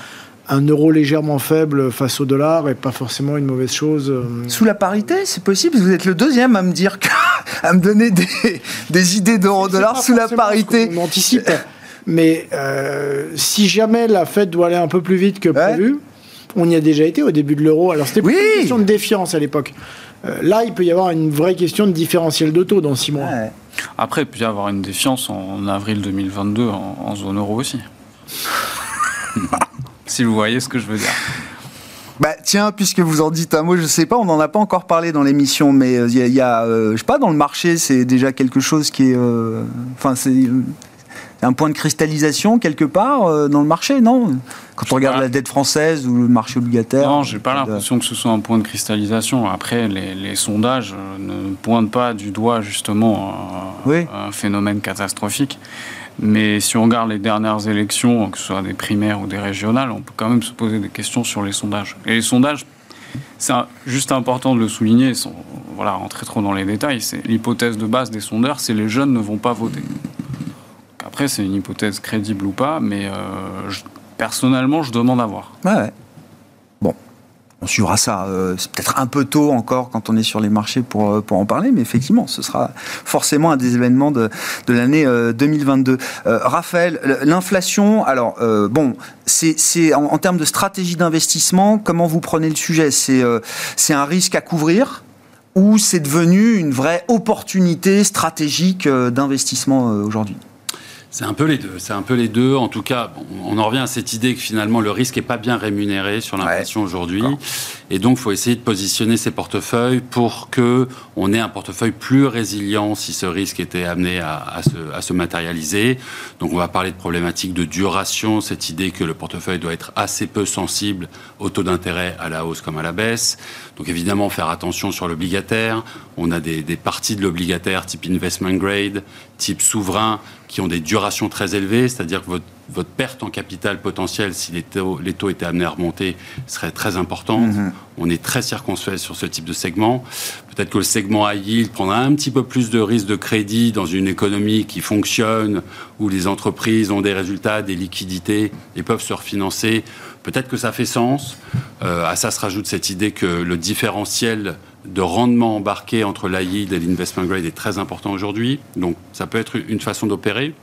S4: un euro légèrement faible face au dollar n'est pas forcément une mauvaise chose.
S1: Sous la parité, c'est possible. Vous êtes le deuxième à me dire que à me donner des, idées d'euro-dollar sous la parité.
S4: On anticipe. Mais euh, si jamais la Fed doit aller un peu plus vite que prévu, on y a déjà été au début de l'euro. Alors c'était une question de défiance à l'époque. Euh, là, il peut y avoir une vraie question de différentiel de taux dans six mois.
S5: Après, il peut y avoir une défiance en avril 2022 en zone euro aussi. si vous voyez ce que je veux dire.
S1: Bah tiens, puisque vous en dites un mot, je sais pas, on n'en a pas encore parlé dans l'émission, mais il euh, y a, euh, je sais pas, dans le marché, c'est déjà quelque chose qui est, euh, enfin c'est un point de cristallisation quelque part dans le marché, non? Quand on regarde la dette française ou le marché obligataire.
S5: Non, j'ai pas l'impression que ce soit un point de cristallisation. Après, les, sondages ne pointent pas du doigt justement un phénomène catastrophique. Mais si on regarde les dernières élections, que ce soit des primaires ou des régionales, on peut quand même se poser des questions sur les sondages. Et les sondages, c'est juste important de le souligner, sans voilà, rentrer trop dans les détails, c'est l'hypothèse de base des sondeurs, c'est les jeunes ne vont pas voter. Après, c'est une hypothèse crédible ou pas, mais euh, personnellement, je demande à voir.
S1: Ouais, on suivra ça. Euh, c'est peut-être un peu tôt encore quand on est sur les marchés pour, euh, en parler, mais effectivement, ce sera forcément un des événements de, l'année 2022. Euh, Raphaël, l'inflation, alors, bon, c'est en, en, termes de stratégie d'investissement, comment vous prenez le sujet? C'est c'est un risque à couvrir ou c'est devenu une vraie opportunité stratégique d'investissement aujourd'hui?
S3: C'est un peu les deux. C'est un peu les deux. En tout cas, on en revient à cette idée que finalement le risque n'est pas bien rémunéré sur l'inflation aujourd'hui, et donc il faut essayer de positionner ses portefeuilles pour que on ait un portefeuille plus résilient si ce risque était amené à, se, à, se, matérialiser. Donc on va parler de problématiques de duration, cette idée que le portefeuille doit être assez peu sensible au taux d'intérêt à la hausse comme à la baisse. Donc évidemment faire attention sur l'obligataire. On a des, des parties de l'obligataire type investment grade, type souverain qui ont des durations très élevées, c'est-à-dire que votre, votre, perte en capital potentiel, si les taux, les taux étaient amenés à remonter, serait très importante. Mhm. On est très circonspect sur ce type de segment. Peut-être que le segment high yield prendra un petit peu plus de risque de crédit dans une économie qui fonctionne, où les entreprises ont des résultats, des liquidités et peuvent se refinancer. Peut-être que ça fait sens. Euh, à ça se rajoute cette idée que le différentiel de rendement embarqué entre la yield et l'investment grade est très important aujourd'hui. Donc ça peut être une façon d'opérer.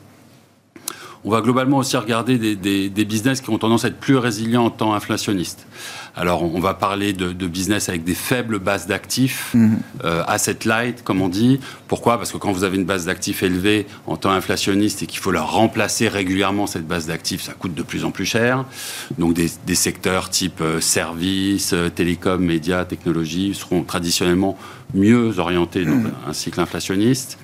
S3: On va globalement aussi regarder des, des, business qui ont tendance à être plus résilients en temps inflationniste. Alors, on va parler de, de business avec des faibles bases d'actifs, mhm. euh, asset light, comme on dit. Pourquoi? Parce que quand vous avez une base d'actifs élevée en temps inflationniste et qu'il faut leur remplacer régulièrement cette base d'actifs, ça coûte de plus en plus cher. Donc, des, des secteurs type euh, services, euh, télécom, médias, technologies seront traditionnellement mieux orientés dans mhm. un cycle inflationniste.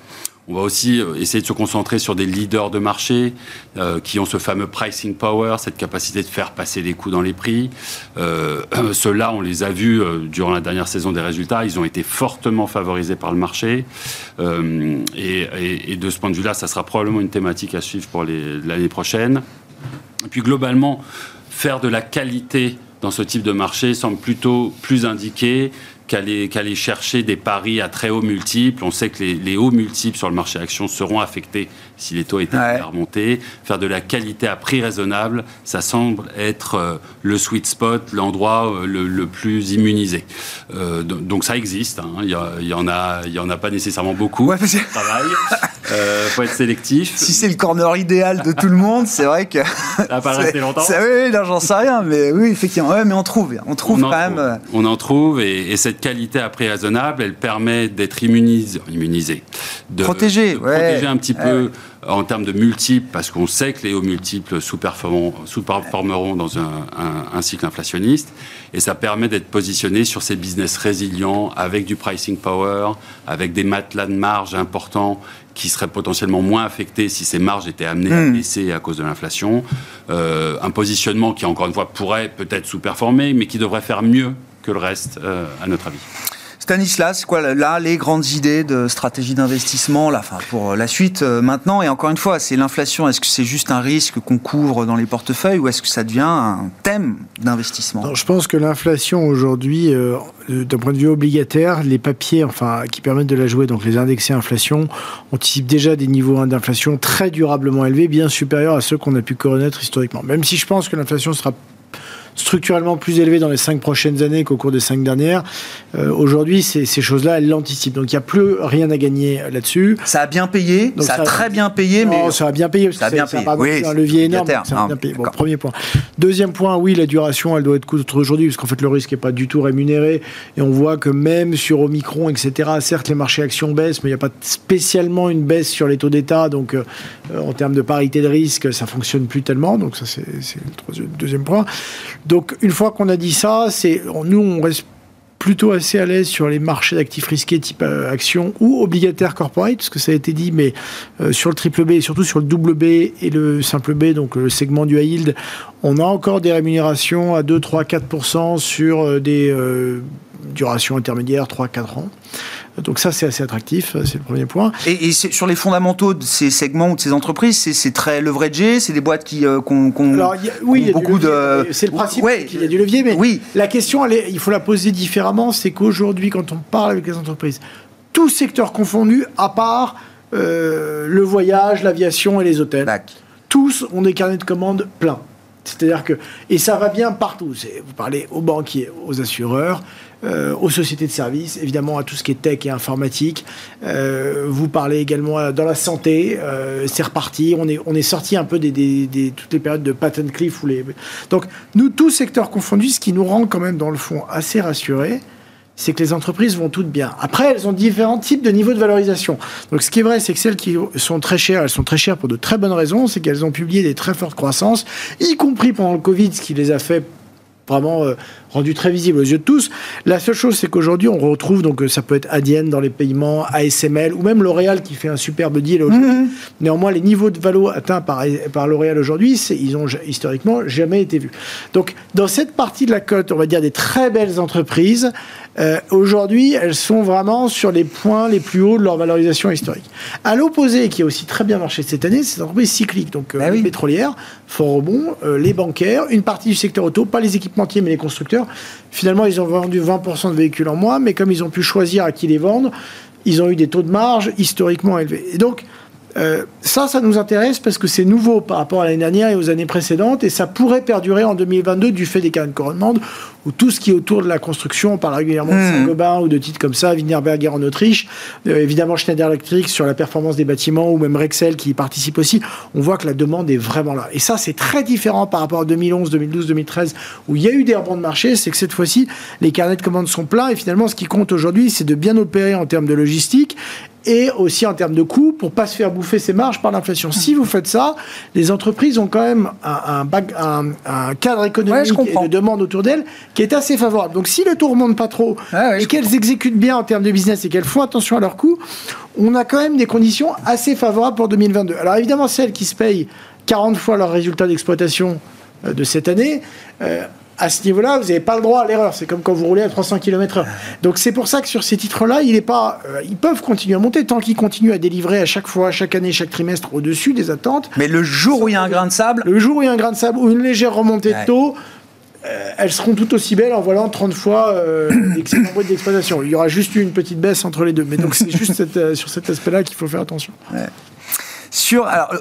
S3: On va aussi euh, essayer de se concentrer sur des leaders de marché euh, qui ont ce fameux pricing power, cette capacité de faire passer les coûts dans les prix. Euh, Ceux-là, on les a vus euh, durant la dernière saison des résultats. Ils ont été fortement favorisés par le marché. Et, de ce point de vue-là, ça sera probablement une thématique à suivre pour l'année prochaine. Puis globalement, faire de la qualité dans ce type de marché semble plutôt plus indiqué qu'aller chercher des paris à très hauts multiples. On sait que les, hauts multiples sur le marché action seront affectés si les taux étaient ouais. remontés. Faire de la qualité à prix raisonnable, ça semble être euh, le sweet spot, l'endroit euh, le, plus immunisé. Euh, donc ça existe. Hein. Il, y en a, il y en a pas nécessairement beaucoup. Ouais, travail. faut être sélectif.
S1: Si c'est le corner idéal de tout le monde, c'est vrai que.
S3: Ça pas rester longtemps.
S1: Oui, j'en sais rien, mais oui, effectivement. Ouais, mais on trouve, on trouve quand même.
S3: On en trouve, et, et cette qualité à prix raisonnable, elle permet d'être immunisé, immunisé
S1: de, protéger,
S3: protéger un petit peu en termes de multiples, parce qu'on sait que les hauts multiples sous-performeront dans un, cycle inflationniste, et ça permet d'être positionné sur ces business résilients avec du pricing power, avec des matelas de marge importants qui seraient potentiellement moins affectés si ces marges étaient amenées à hmm. baisser à cause de l'inflation. Euh, un positionnement qui, encore une fois, pourrait peut-être sous-performer, mais qui devrait faire mieux que le reste, euh, à notre avis.
S1: Stanislas, c'est quoi là les grandes idées de stratégie d'investissement là, pour la suite euh, maintenant Et encore une fois, c'est l'inflation. Est-ce que c'est juste un risque qu'on couvre dans les portefeuilles ou est-ce que ça devient un thème d'investissement?
S4: Je pense que l'inflation aujourd'hui, euh, d'un point de vue obligataire, les papiers, enfin, qui permettent de la jouer, donc les indexés inflation, anticipent déjà des niveaux d'inflation très durablement élevés, bien supérieurs à ceux qu'on a pu connaître historiquement. Même si je pense que l'inflation sera structurellement plus élevé dans les cinq prochaines années qu'au cours des cinq dernières. Euh, aujourd'hui, ces, choses-là, elles l'anticipent. Donc il n'y a plus rien à gagner là-dessus.
S1: Ça a bien payé, ça, a très bien payé,
S4: non, mais. ça a bien payé, ça a bien payé. oui, un levier énorme. Ça a bien payé. Bon, premier point. Deuxième point, oui, la duration, elle doit être coûteuse aujourd'hui, parce qu'en fait, le risque n'est pas du tout rémunéré. Et on voit que même sur Omicron, etc., certes, les marchés actions baissent, mais il n'y a pas spécialement une baisse sur les taux d'État. Donc, euh, en termes de parité de risque, ça fonctionne plus tellement. Donc, ça, c'est le deuxième point. Donc une fois qu'on a dit ça, nous on reste plutôt assez à l'aise sur les marchés d'actifs risqués type euh, action ou obligataire corporate, parce que ça a été dit, mais euh, sur le triple B et surtout sur le double B et le simple B, donc le segment du high yield, on a encore des rémunérations à 2, 3, 4% sur euh, des durations intermédiaires, 3, 4 ans. Donc ça, c'est assez attractif, c'est le premier point.
S1: Et, sur les fondamentaux de ces segments ou de ces entreprises, c'est très leveragé, c'est des boîtes qui euh, ont,
S4: oui, beaucoup de... C'est le principe qu'il y a du levier, mais oui. la question, il faut la poser différemment, c'est qu'aujourd'hui, quand on parle avec les entreprises, tous secteurs confondus, à part euh, le voyage, l'aviation et les hôtels, tous ont des carnets de commandes pleins. C'est-à-dire que, et ça va bien partout. Vous parlez aux banquiers, aux assureurs, euh, aux sociétés de services, évidemment à tout ce qui est tech et informatique. Euh, vous parlez également dans la santé, euh, c'est reparti. On est, on est sorti un peu des, des, toutes les périodes de patent cliff. Ou les... Donc, nous, tous secteurs confondus, ce qui nous rend quand même, dans le fond, assez rassurés, c'est que les entreprises vont toutes bien. Après, elles ont différents types de niveaux de valorisation. Donc, ce qui est vrai, c'est que celles qui sont très chères, elles sont très chères pour de très bonnes raisons. C'est qu'elles ont publié des très fortes croissances, y compris pendant le Covid, ce qui les a fait vraiment euh, rendu très visible aux yeux de tous. La seule chose, c'est qu'aujourd'hui, on retrouve, donc euh, ça peut être Adyen dans les paiements, ASML, ou même L'Oréal qui fait un superbe deal aujourd'hui. Mhm. Néanmoins, les niveaux de valo atteints par, par L'Oréal aujourd'hui, ils ont historiquement jamais été vus. Donc, dans cette partie de la cote, on va dire des très belles entreprises, euh, aujourd'hui, elles sont vraiment sur les points les plus hauts de leur valorisation historique. À l'opposé, qui a aussi très bien marché cette année, c'est l'entreprise cyclique, donc bah les pétrolières, fort rebond, les bancaires, une partie du secteur auto, pas les équipementiers, mais les constructeurs Finalement, ils ont vendu 20% de véhicules en moins, mais comme ils ont pu choisir à qui les vendre, ils ont eu des taux de marge historiquement élevés. Et donc, euh, ça, ça nous intéresse parce que c'est nouveau par rapport à l'année dernière et aux années précédentes, et ça pourrait perdurer en 2022 du fait des cas de commande ou tout ce qui est autour de la construction. On parle régulièrement de hmm. Saint-Gobain ou de titres comme ça, Wienerberger en Autriche, euh, évidemment Schneider Electric sur la performance des bâtiments ou même Rexel qui y participe aussi. On voit que la demande est vraiment là. Et ça, c'est très différent par rapport à 2011, 2012, 2013 où il y a eu des rebonds de marché. C'est que cette fois-ci, les carnets de commandes sont pleins et finalement, ce qui compte aujourd'hui, c'est de bien opérer en termes de logistique et aussi en termes de coûts pour pas se faire bouffer ses marges par l'inflation. Si vous faites ça, les entreprises ont quand même un, un, cadre économique et de demande autour d'elles qui est assez favorable. Donc si le taux remonte pas trop ah et qu'elles exécutent bien en termes de business et qu'elles font attention à leurs coûts, on a quand même des conditions assez favorables pour 2022. Alors évidemment, celles qui se payent 40 fois leurs résultats d'exploitation euh, de cette année, euh, à ce niveau-là, vous n'avez pas le droit à l'erreur. C'est comme quand vous roulez à 300 km/h. Donc c'est pour ça que sur ces titres-là, il est pas, euh, ils peuvent continuer à monter tant qu'ils continuent à délivrer à chaque fois, chaque année, chaque trimestre au-dessus des attentes.
S1: Mais le jour où il y a un grain de sable,
S4: le jour où il y a un grain de sable ou une légère remontée de taux. Euh, elles seront tout aussi belles en volant 30 fois euh, brut d'exploitation. Il y aura juste une petite baisse entre les deux. Mais donc c'est juste euh, sur cet aspect-là qu'il faut faire attention.
S1: Sur alors,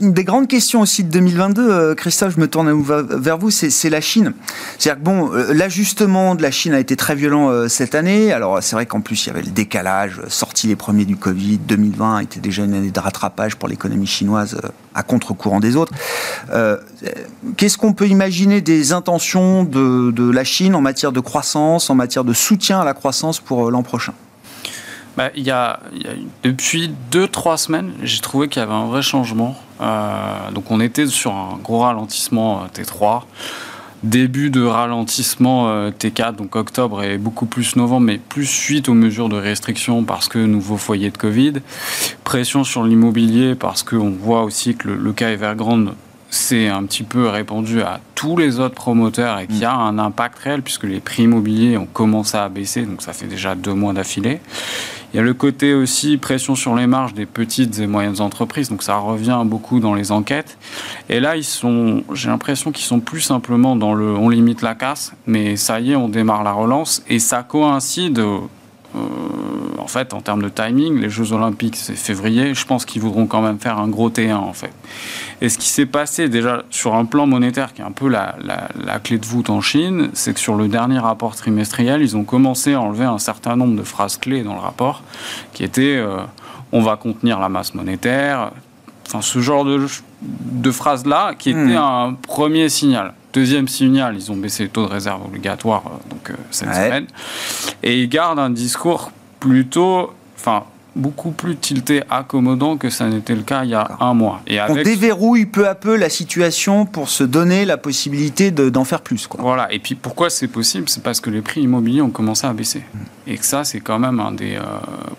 S1: une des grandes questions aussi de 2022, euh, Christophe, je me tourne vers vous, c'est la Chine. C'est-à-dire que bon, euh, l'ajustement de la Chine a été très violent euh, cette année. Alors c'est vrai qu'en plus il y avait le décalage, sorti les premiers du Covid, 2020 était déjà une année de rattrapage pour l'économie chinoise à contre-courant des autres. Qu'est-ce qu'on peut imaginer des intentions de, de la Chine en matière de croissance, en matière de soutien à la croissance pour l'an prochain?
S5: Bah, y, a, Depuis 2-3 semaines, j'ai trouvé qu'il y avait un vrai changement. Euh, donc on était sur un gros ralentissement euh, T3 début de ralentissement euh, T4, donc octobre et beaucoup plus novembre, mais plus suite aux mesures de restriction parce que nouveau foyer de Covid. Pression sur l'immobilier parce qu'on voit aussi que le, le cas Evergrande s'est un petit peu répandu à tous les autres promoteurs et qu'il y a un impact réel puisque les prix immobiliers ont commencé à baisser, donc ça fait déjà deux mois d'affilée. Il y a le côté aussi pression sur les marges des petites et moyennes entreprises, donc ça revient beaucoup dans les enquêtes. Et là, ils sont, j'ai l'impression qu'ils sont plus simplement dans le on limite la casse, mais ça y est, on démarre la relance et ça coïncide. Euh, en fait, en termes de timing, les Jeux Olympiques, c'est février. Je pense qu'ils voudront quand même faire un gros T1, en fait. Et ce qui s'est passé déjà sur un plan monétaire, qui est un peu la, la, clé de voûte en Chine, c'est que sur le dernier rapport trimestriel, ils ont commencé à enlever un certain nombre de phrases clés dans le rapport, qui étaient euh, on va contenir la masse monétaire. Enfin, ce genre de, de phrases-là, qui était hmm. un premier signal. Deuxième signal, ils ont baissé le taux de réserve obligatoire euh, donc, euh, cette semaine. Et ils gardent un discours plutôt, enfin, beaucoup plus tilté, accommodant que ça n'était le cas il y a un mois.
S1: Et avec... On déverrouille peu à peu la situation pour se donner la possibilité d'en faire plus. Quoi.
S5: Voilà, et puis pourquoi c'est possible? C'est parce que les prix immobiliers ont commencé à baisser. Mm. Et que ça, c'est quand même un des euh,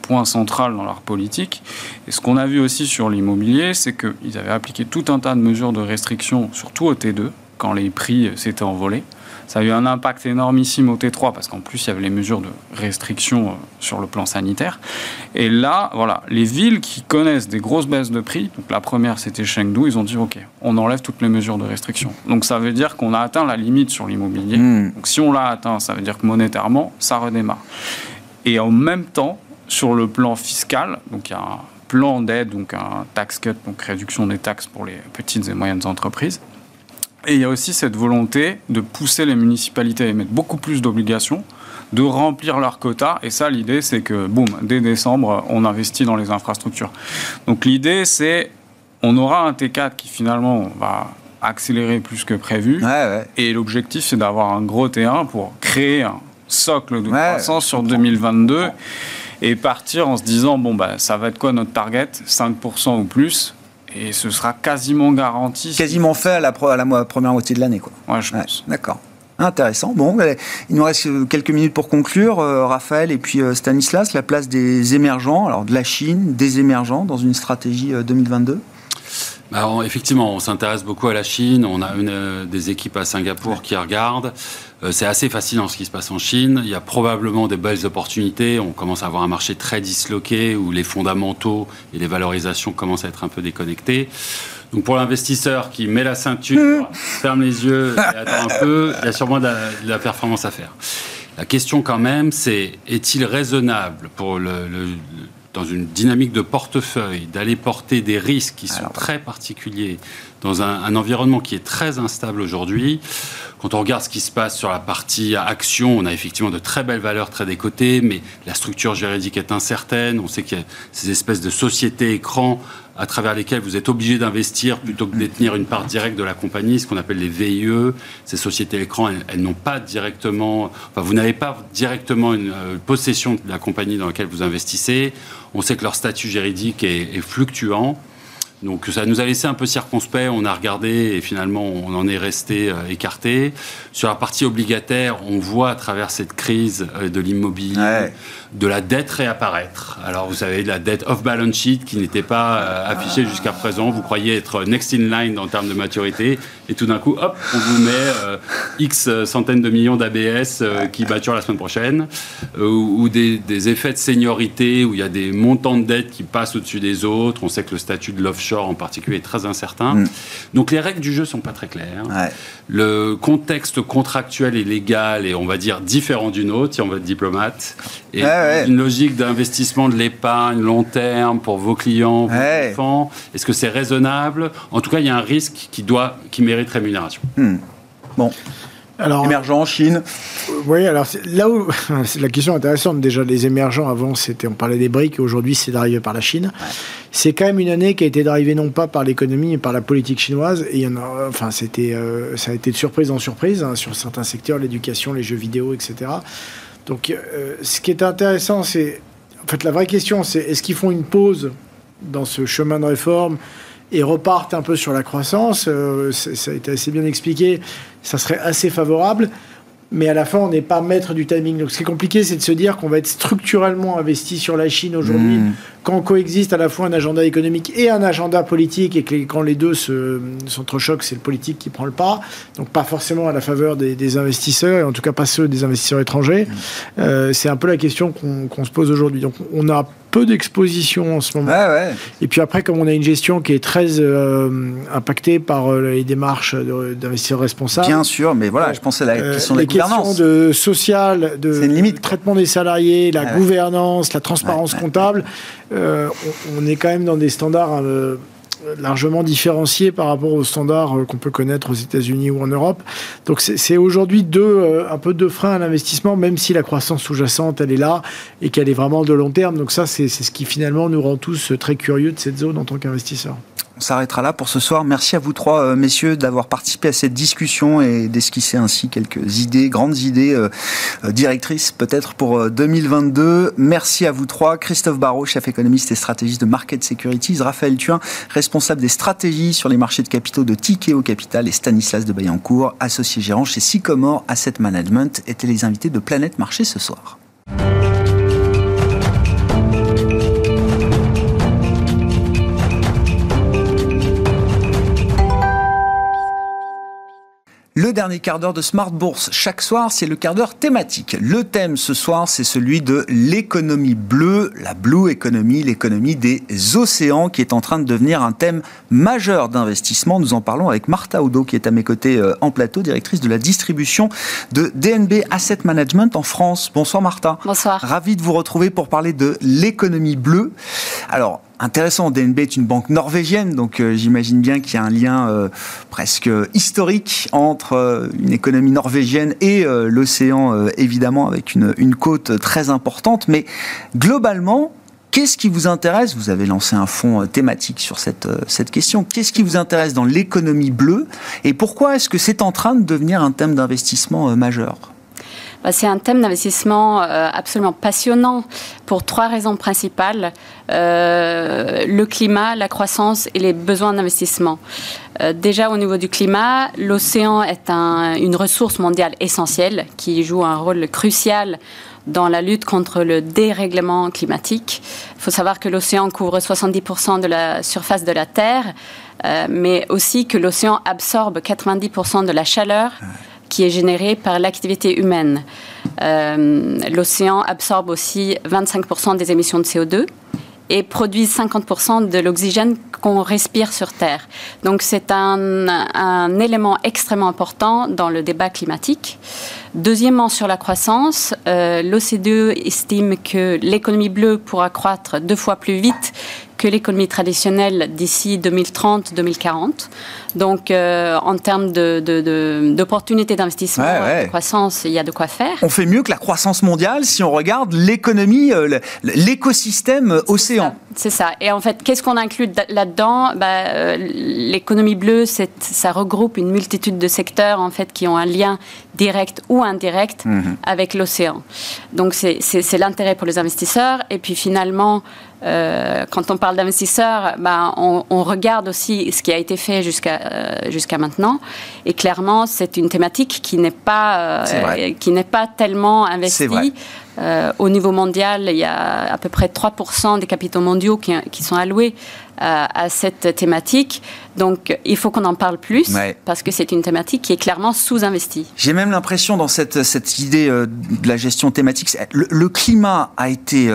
S5: points centraux dans leur politique. Et ce qu'on a vu aussi sur l'immobilier, c'est qu'ils avaient appliqué tout un tas de mesures de restriction, surtout au T2, quand les prix s'étaient envolés. Ça a eu un impact énormissime au T3 parce qu'en plus il y avait les mesures de restriction euh, sur le plan sanitaire. Et là, voilà, les villes qui connaissent des grosses baisses de prix, donc la première c'était Chengdu, ils ont dit ok, on enlève toutes les mesures de restriction. Donc ça veut dire qu'on a atteint la limite sur l'immobilier. Hmm. Donc si on l'a atteint, ça veut dire que monétairement, ça redémarre. Et en même temps, sur le plan fiscal, donc il y a un plan d'aide, donc un tax cut, donc réduction des taxes pour les petites et moyennes entreprises. Et il y a aussi cette volonté de pousser les municipalités à émettre beaucoup plus d'obligations, de remplir leurs quotas. Et ça, l'idée, c'est que, boum, dès décembre, on investit dans les infrastructures. Donc l'idée, c'est, on aura un T4 qui finalement va accélérer plus que prévu. Et l'objectif, c'est d'avoir un gros T1 pour créer un socle de croissance sur 2022 et partir en se disant, bon, bah, ça va être quoi notre target? 5% ou plus et ce sera quasiment garanti.
S1: Quasiment fait à la, à la première moitié de l'année, quoi.
S5: Ouais, je pense.
S1: D'accord. Intéressant. Bon, il nous reste quelques minutes pour conclure, euh, Raphaël et puis euh, Stanislas, la place des émergents, alors de la Chine, des émergents dans une stratégie 2022 euh,
S3: bah, effectivement, on s'intéresse beaucoup à la Chine. On a une, des équipes à Singapour qui regardent. Euh, c'est assez fascinant ce qui se passe en Chine. Il y a probablement des belles opportunités. On commence à avoir un marché très disloqué où les fondamentaux et les valorisations commencent à être un peu déconnectés. Donc pour l'investisseur qui met la ceinture, ferme les yeux et attend un peu, il y a sûrement de la, performance à faire. La question quand même, c'est est-il raisonnable pour le, dans une dynamique de portefeuille d'aller porter des risques qui sont très particuliers dans un, un, environnement qui est très instable aujourd'hui quand on regarde ce qui se passe sur la partie action, on a effectivement de très belles valeurs très décotées, mais la structure juridique est incertaine. On sait qu'il y a ces espèces de sociétés écrans à travers lesquelles vous êtes obligé d'investir plutôt que de détenir une part directe de la compagnie, ce qu'on appelle les VIE. Ces sociétés écrans, elles, n'ont pas directement, enfin, vous n'avez pas directement une euh, possession de la compagnie dans laquelle vous investissez. On sait que leur statut juridique est fluctuant. Donc ça nous a laissé un peu circonspect, on a regardé et finalement on en est resté euh, écarté. Sur la partie obligataire, on voit à travers cette crise euh, de l'immobilier de la dette réapparaître. Alors vous savez, la dette off-balance sheet qui n'était pas euh, affichée jusqu'à présent. Vous croyez être next in line en termes de maturité et tout d'un coup, hop, on vous met X centaines de millions d'ABS qui maturent la semaine prochaine ou, des, des, effets de seniorité où il y a des montants de dette qui passent au-dessus des autres. On sait que le statut de l'offshore en particulier est très incertain. Mm. Donc les règles du jeu sont pas très claires. Le contexte contractuel et légal est, on va dire, différent du nôtre, si on veut être diplomate. Et une logique d'investissement de l'épargne long terme pour vos clients, vos enfants, est-ce que c'est raisonnable? En tout cas, il y a un risque qui, doit, qui mérite rémunération.
S1: Mm. Bon. Alors, émergents en Chine.
S4: Oui, alors là où la question intéressante. Déjà, les émergents avant, c'était on parlait des briques, aujourd'hui, c'est d'arriver par la Chine. C'est quand même une année qui a été d'arriver non pas par l'économie, mais par la politique chinoise. Et il y en a, enfin, c'était, euh, ça a été de surprise en surprise hein, sur certains secteurs, l'éducation, les jeux vidéo, etc. Donc, euh, ce qui est intéressant, c'est en fait, la vraie question, c'est est-ce qu'ils font une pause dans ce chemin de réforme et repartent un peu sur la croissance? Ça a été assez bien expliqué. Ça serait assez favorable mais à la fin, on n'est pas maître du timing. Donc, ce qui est compliqué, c'est de se dire qu'on va être structurellement investi sur la Chine aujourd'hui, hmm. Quand coexiste à la fois un agenda économique et un agenda politique, et que quand les deux s'entrechoquent, c'est le politique qui prend le pas. Donc, pas forcément à la faveur des, investisseurs, et en tout cas pas ceux des investisseurs étrangers. Hmm. Euh, c'est un peu la question qu'on se pose aujourd'hui. Donc, on a peu d'exposition en ce moment. Et puis après, comme on a une gestion qui est très euh, impactée par euh, les démarches d'investisseurs responsables.
S1: Bien sûr, mais voilà, je pensais à la question de la
S4: gouvernance. de social, de limite, traitement des salariés, la gouvernance, la transparence comptable. On, on, est quand même dans des standards largement différencié par rapport aux standards euh, qu'on peut connaître aux États-Unis ou en Europe. Donc c'est aujourd'hui deux, euh, un peu de frein à l'investissement, même si la croissance sous-jacente, elle est là et qu'elle est vraiment de long terme. Donc ça, c'est ce qui finalement nous rend tous très curieux de cette zone en tant qu'investisseurs.
S1: On s'arrêtera là pour ce soir. Merci à vous trois, euh, messieurs, d'avoir participé à cette discussion et d'esquisser ainsi quelques idées, grandes idées euh, euh, directrices peut-être pour 2022. Merci à vous trois. Christophe Barrault, chef économiste et stratégiste de Market Securities. Raphaël Thuin, responsable des stratégies sur les marchés de capitaux de Tikeo Capital et Stanislas de Bayancourt, associé gérant chez Sycomore Asset Management, étaient les invités de Planète Marché ce soir. Dernier quart d'heure de Smart Bourse, chaque soir, c'est le quart d'heure thématique. Le thème ce soir, c'est celui de l'économie bleue, la blue economy, l'économie des océans, qui est en train de devenir un thème majeur d'investissement. Nous en parlons avec Martha Odo, qui est à mes côtés euh, en plateau, directrice de la distribution de DNB Asset Management en France. Bonsoir Martha.
S6: Bonsoir.
S1: Ravi de vous retrouver pour parler de l'économie bleue. Alors, intéressant. DNB est une banque norvégienne, donc euh, j'imagine bien qu'il y a un lien euh, presque historique entre euh, une économie norvégienne et l'océan, évidemment, avec une, côte très importante. Mais globalement, qu'est-ce qui vous intéresse? Vous avez lancé un fonds thématique sur cette, cette question. Qu'est-ce qui vous intéresse dans l'économie bleue? Et pourquoi est-ce que c'est en train de devenir un thème d'investissement majeur?
S6: C'est un thème d'investissement euh, absolument passionnant pour trois raisons principales. Euh, le climat, la croissance et les besoins d'investissement. Euh, déjà au niveau du climat, l'océan est une ressource mondiale essentielle qui joue un rôle crucial dans la lutte contre le dérèglement climatique. Il faut savoir que l'océan couvre 70% de la surface de la Terre, mais aussi que l'océan absorbe 90% de la chaleur qui est générée par l'activité humaine. Euh, l'océan absorbe aussi 25% des émissions de CO2 et produit 50% de l'oxygène qu'on respire sur Terre. Donc c'est un, élément extrêmement important dans le débat climatique. Deuxièmement, sur la croissance, euh, l'OCDE estime que l'économie bleue pourra croître deux fois plus vite que l'économie traditionnelle d'ici 2030-2040. Donc, euh, en termes d'opportunités de, d'investissement, de croissance, il y a de quoi faire.
S1: On fait mieux que la croissance mondiale si on regarde l'économie, euh, l'écosystème océan.
S6: C'est ça. Et en fait, qu'est-ce qu'on inclut là-dedans? Bah, euh, L'économie bleue, ça regroupe une multitude de secteurs en fait qui ont un lien direct ou indirect mhm. avec l'océan. Donc c'est l'intérêt pour les investisseurs. Et puis finalement, euh, quand on parle d'investisseurs, bah, on, regarde aussi ce qui a été fait jusqu'à euh, jusqu'à maintenant. Et clairement, c'est une thématique qui n'est pas qui n'est pas tellement investie. Euh, au niveau mondial, il y a à peu près 3% des capitaux mondiaux qui, sont alloués euh, à cette thématique. Donc, il faut qu'on en parle plus parce que c'est une thématique qui est clairement sous-investie.
S1: J'ai même l'impression dans cette, cette idée euh, de la gestion thématique, le, climat a été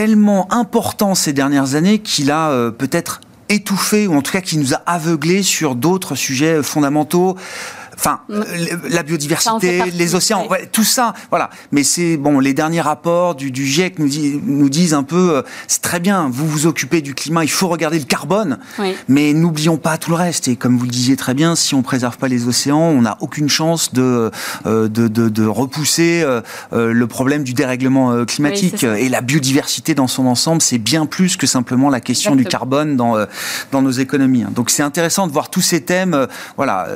S1: tellement important ces dernières années qu'il a peut-être étouffé, ou en tout cas qui nous a aveuglés sur d'autres sujets fondamentaux. Enfin, mm. la biodiversité, les océans, tout ça, voilà. Mais c'est bon, les derniers rapports du, du GIEC nous, nous disent un peu, euh, c'est très bien, vous vous occupez du climat, il faut regarder le carbone, mais n'oublions pas tout le reste. Et comme vous le disiez très bien, si on préserve pas les océans, on n'a aucune chance de, euh, de, de, de, repousser euh, le problème du dérèglement climatique. et la biodiversité dans son ensemble, c'est bien plus que simplement la question du carbone dans, dans nos économies. Hein. Donc c'est intéressant de voir tous ces thèmes, voilà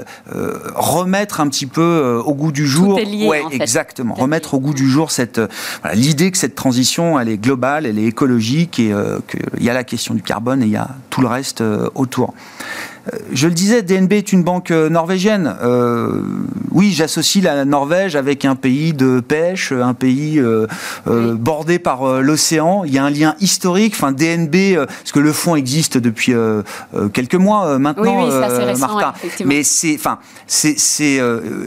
S1: remettre un petit peu au goût du jour.
S6: Tout est lié,
S1: ouais,
S6: en fait.
S1: exactement. Remettre au goût du jour cette voilà, l'idée que cette transition, elle est globale, elle est écologique et qu'il y a la question du carbone et il y a tout le reste autour. Euh, je le disais, DNB est une banque euh, norvégienne. Euh, oui, j'associe la Norvège avec un pays de pêche, un pays bordé par l'océan. Il y a un lien historique. Enfin, DNB, parce que le fonds existe depuis quelques mois maintenant,
S6: oui, oui, récent,
S1: Martin. Mais c'est, enfin, c'est,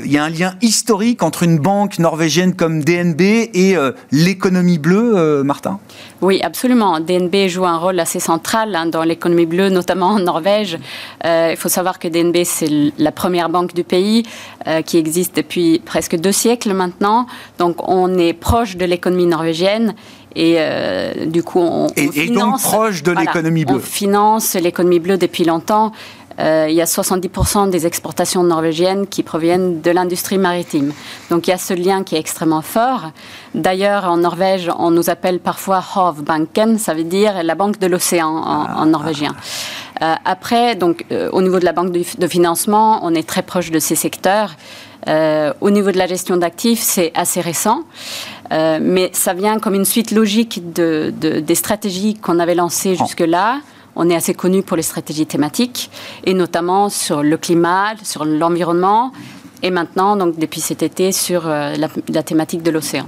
S1: il y a un lien historique entre une banque norvégienne comme DNB et l'économie bleue, Martin.
S6: Oui, absolument. DNB joue un rôle assez central hein, dans l'économie bleue, notamment en Norvège. Euh, il faut savoir que DNB, c'est la première banque du pays euh, qui existe depuis presque deux siècles maintenant. Donc, on est proche de l'économie norvégienne. Et euh, du coup, on,
S1: et,
S6: finance,
S1: et donc proche de l'économie bleue. On
S6: finance l'économie bleue depuis longtemps. Il y a 70% des exportations norvégiennes qui proviennent de l'industrie maritime. Donc il y a ce lien qui est extrêmement fort. D'ailleurs, en Norvège, on nous appelle parfois Hovbanken, ça veut dire la banque de l'océan en, en, norvégien. Euh, après, donc, euh, au niveau de la banque de, financement, on est très proche de ces secteurs. Euh, au niveau de la gestion d'actifs, c'est assez récent, mais ça vient comme une suite logique de, des stratégies qu'on avait lancées jusque-là. On est assez connu pour les stratégies thématiques, et notamment sur le climat, sur l'environnement, et maintenant, donc depuis cet été, sur la thématique de l'océan.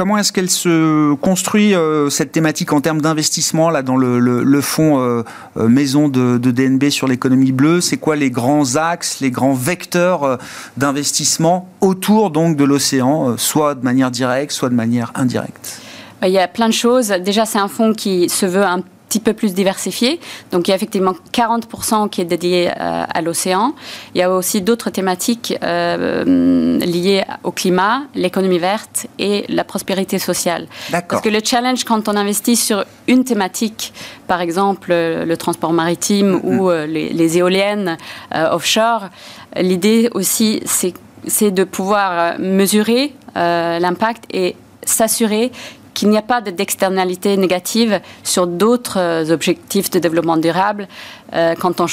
S1: Comment est-ce qu'elle se construit, euh, cette thématique, en termes d'investissement, là, dans le, fonds euh, euh, maison de, DNB sur l'économie bleue? C'est quoi les grands axes, les grands vecteurs d'investissement autour donc de l'océan, soit de manière directe, soit de manière indirecte?
S6: Bah, il y a plein de choses. Déjà, c'est un fonds qui se veut un petit peu plus diversifié. Donc il y a effectivement 40% qui est dédié euh, à l'océan. Il y a aussi d'autres thématiques euh, liées au climat, l'économie verte et la prospérité sociale. Parce que le challenge quand on investit sur une thématique, par exemple le transport maritime ou euh, les, éoliennes offshore, l'idée aussi c'est de pouvoir mesurer l'impact et s'assurer qu'il n'y a pas d'externalité négative sur d'autres euh, objectifs de développement durable euh, quand on,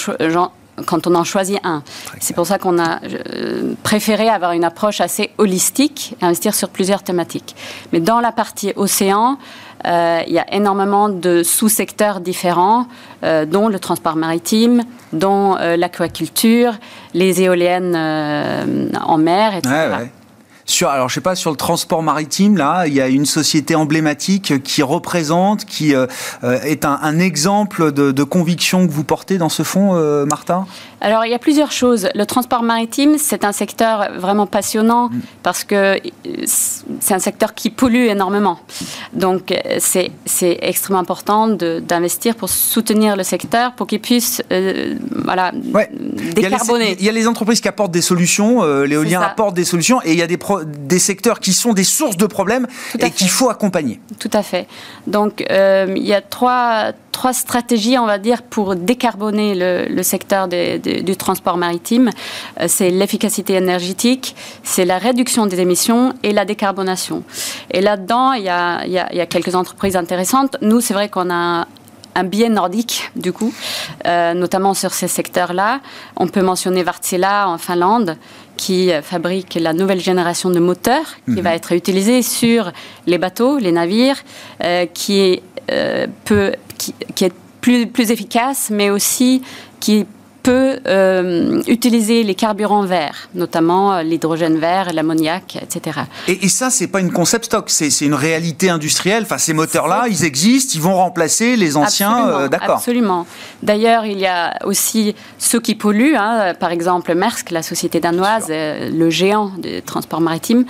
S6: quand on en choisit un. C'est pour ça qu'on a euh, préféré avoir une approche assez holistique et investir sur plusieurs thématiques. Mais dans la partie océan, il y a énormément de sous-secteurs différents, dont le transport maritime, dont l'aquaculture, les éoliennes en mer, etc
S1: sur, alors je sais pas, sur le transport maritime, là, il y a une société emblématique qui représente, qui euh, euh, est un, exemple de, conviction que vous portez dans ce fonds, euh, Martin?
S6: Alors il y a plusieurs choses. Le transport maritime, c'est un secteur vraiment passionnant mm. parce que c'est un secteur qui pollue énormément. Donc c'est extrêmement important d'investir pour soutenir le secteur, pour qu'il puisse voilà, décarboner.
S1: Il y, a les, entreprises qui apportent des solutions, l'éolien apporte des solutions, et il y a des, des secteurs qui sont des sources de problèmes et qu'il faut accompagner.
S6: Tout à fait. Donc, euh, il y a trois, trois stratégies, on va dire, pour décarboner le, secteur du transport maritime. Euh, c'est l'efficacité énergétique, c'est la réduction des émissions et la décarbonation. Et là-dedans, il y a, il y a quelques entreprises intéressantes. Nous, c'est vrai qu'on a un biais nordique, du coup, euh, notamment sur ces secteurs-là. On peut mentionner Wärtsilä en Finlande, qui fabrique la nouvelle génération de moteurs qui mhm. va être utilisée sur les bateaux, les navires, euh, qui euh, qui, est plus efficace, mais aussi qui peut euh, utiliser les carburants verts, notamment euh, l'hydrogène vert, l'ammoniac, etc.
S1: Et, et ça, c'est pas une concept stock, c'est une réalité industrielle. Enfin, ces moteurs-là, ils existent, ils vont remplacer les anciens.
S6: Euh, d'accord. Absolument. D'ailleurs, il y a aussi ceux qui polluent. Hein, par exemple, Maersk, la société danoise, le géant du transport maritime,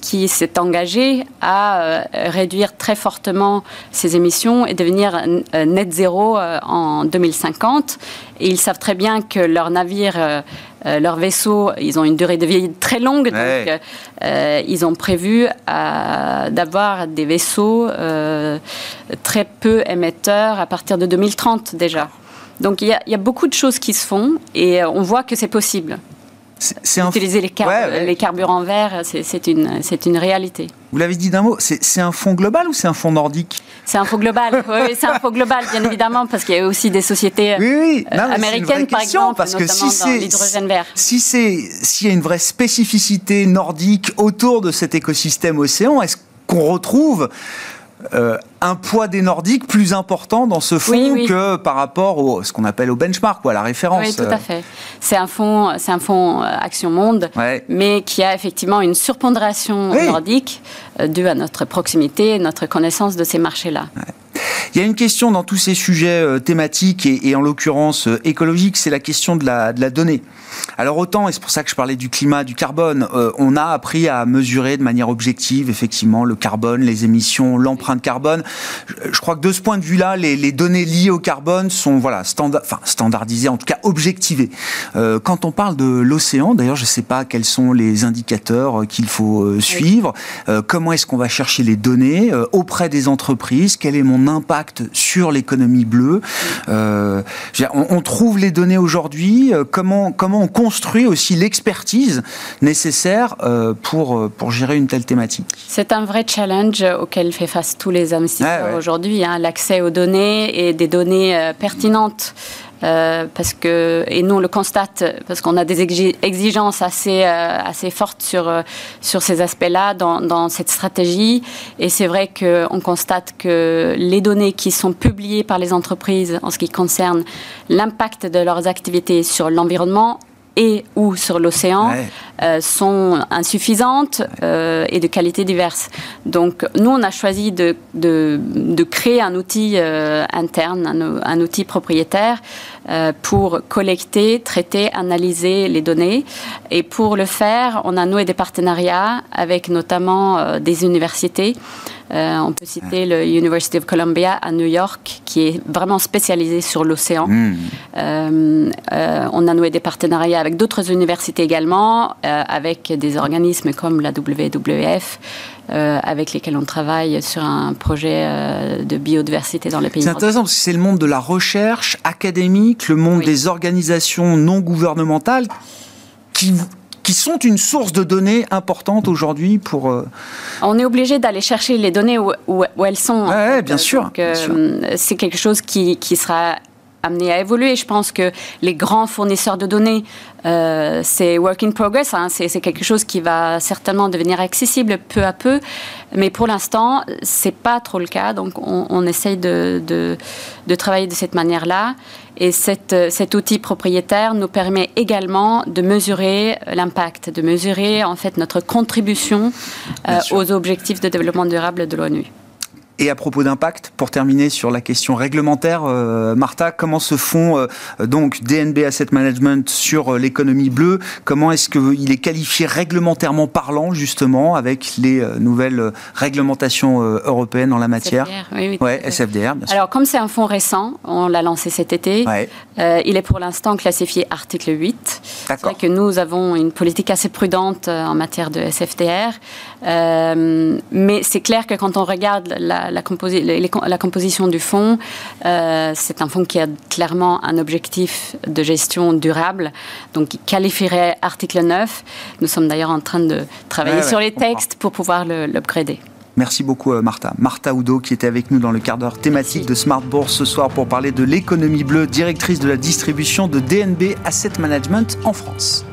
S6: qui s'est engagé à réduire très fortement ses émissions et devenir net zéro en 2050. Et ils savent très bien que leurs navires, euh, euh, leurs vaisseaux, ils ont une durée de vie très longue. Donc, euh, ils ont prévu d'avoir des vaisseaux très peu émetteurs à partir de 2030 déjà. Donc il y, a, il y, a, beaucoup de choses qui se font et on voit que c'est possible. Utiliser les, les, carburants verts, c'est une, une réalité.
S1: Vous l'avez dit d'un mot, c'est un fonds global ou c'est un fonds nordique?
S6: C'est un fonds global, oui, c'est un fonds global, bien évidemment, parce qu'il y a aussi des sociétés oui, euh, américaines, par exemple, parce que si c'est l'hydrogène vert.
S1: Si c'est s'il y a une vraie spécificité nordique autour de cet écosystème océan, est-ce qu'on retrouve euh, un poids des Nordiques plus important dans ce fonds que par rapport au ce qu'on appelle au benchmark ou à la référence.
S6: Oui, tout à fait. C'est un fonds, c'est un fonds euh, Action Monde, mais qui a effectivement une surpondération nordique euh, due à notre proximité, notre connaissance de ces marchés-là.
S1: Il y a une question dans tous ces sujets euh, thématiques et, en l'occurrence euh, écologiques, c'est la question de la, de la donnée. Alors autant, et c'est pour ça que je parlais du climat, du carbone, euh, on a appris à mesurer de manière objective effectivement le carbone, les émissions, l'empreinte carbone. Je, crois que de ce point de vue-là, les, les, données liées au carbone sont voilà standard, enfin, standardisées, en tout cas objectivées. Euh, quand on parle de l'océan, d'ailleurs, je ne sais pas quels sont les indicateurs qu'il faut suivre, comment est-ce qu'on va chercher les données auprès des entreprises, quel est mon impact sur l'économie bleue. Euh, on, trouve les données aujourd'hui. Euh, comment, comment on construit aussi l'expertise nécessaire euh, pour, pour gérer une telle thématique?
S6: C'est un vrai challenge auquel fait face tous les investisseurs aujourd'hui. Hein, l'accès aux données et des données pertinentes. Euh, parce que et nous on le constate parce qu'on a des exigences assez euh, assez fortes sur euh, sur ces aspects-là dans, dans cette stratégie. Et c'est vrai qu'on constate que les données qui sont publiées par les entreprises en ce qui concerne l'impact de leurs activités sur l'environnement et ou sur l'océan euh, sont insuffisantes euh, et de qualité diverse. Donc nous, on a choisi de, de, de créer un outil euh, interne, un, un, outil propriétaire pour collecter, traiter, analyser les données. Et pour le faire, on a noué des partenariats avec notamment des universités. Euh, on peut citer le University of Columbia à New York, qui est vraiment spécialisé sur l'océan. Hmm. Euh, euh, on a noué des partenariats avec d'autres universités également, avec des organismes comme la WWF. avec lesquels on travaille sur un projet de biodiversité dans les pays.
S1: C'est intéressant parce que c'est le monde de la recherche académique, le monde des organisations non gouvernementales qui qui sont une source de données importante aujourd'hui pour. Euh,
S6: On est obligé d'aller chercher les données où, où, elles sont.
S1: Oui, bien, sûr.
S6: Euh, c'est quelque chose qui, qui sera amené à évoluer. Je pense que les grands fournisseurs de données, euh, c'est work in progress. Hein. C'est quelque chose qui va certainement devenir accessible peu à peu, mais pour l'instant, c'est pas trop le cas. Donc, on, on essaye de, de, de, travailler de cette manière-là. Et cette, cet outil propriétaire nous permet également de mesurer l'impact, de mesurer en fait notre contribution euh, aux objectifs de développement durable de l'ONU.
S1: Et à propos d'impact, pour terminer sur la question réglementaire, euh, Martha, comment se font euh, donc DNB Asset Management sur euh, l'économie bleue? Comment est-ce qu'il est qualifié réglementairement parlant justement avec les nouvelles réglementations européennes en la matière?
S6: SFDR, oui, oui,
S1: ouais, SFDR, bien sûr.
S6: Alors comme c'est un fonds récent, on l'a lancé cet été. il est pour l'instant classifié article 8. C'est vrai que nous avons une politique assez prudente en matière de SFDR, mais c'est clair que quand on regarde la la, la, composition du fonds, euh, c'est un fonds qui a clairement un objectif de gestion durable, donc qui qualifierait article 9. Nous sommes d'ailleurs en train de travailler sur les textes pour pouvoir l'upgrader.
S1: Merci beaucoup euh, Martha. Martha Oudo qui était avec nous dans le quart d'heure thématique de Smart Bourse ce soir pour parler de l'économie bleue, directrice de la distribution de DNB Asset Management en France.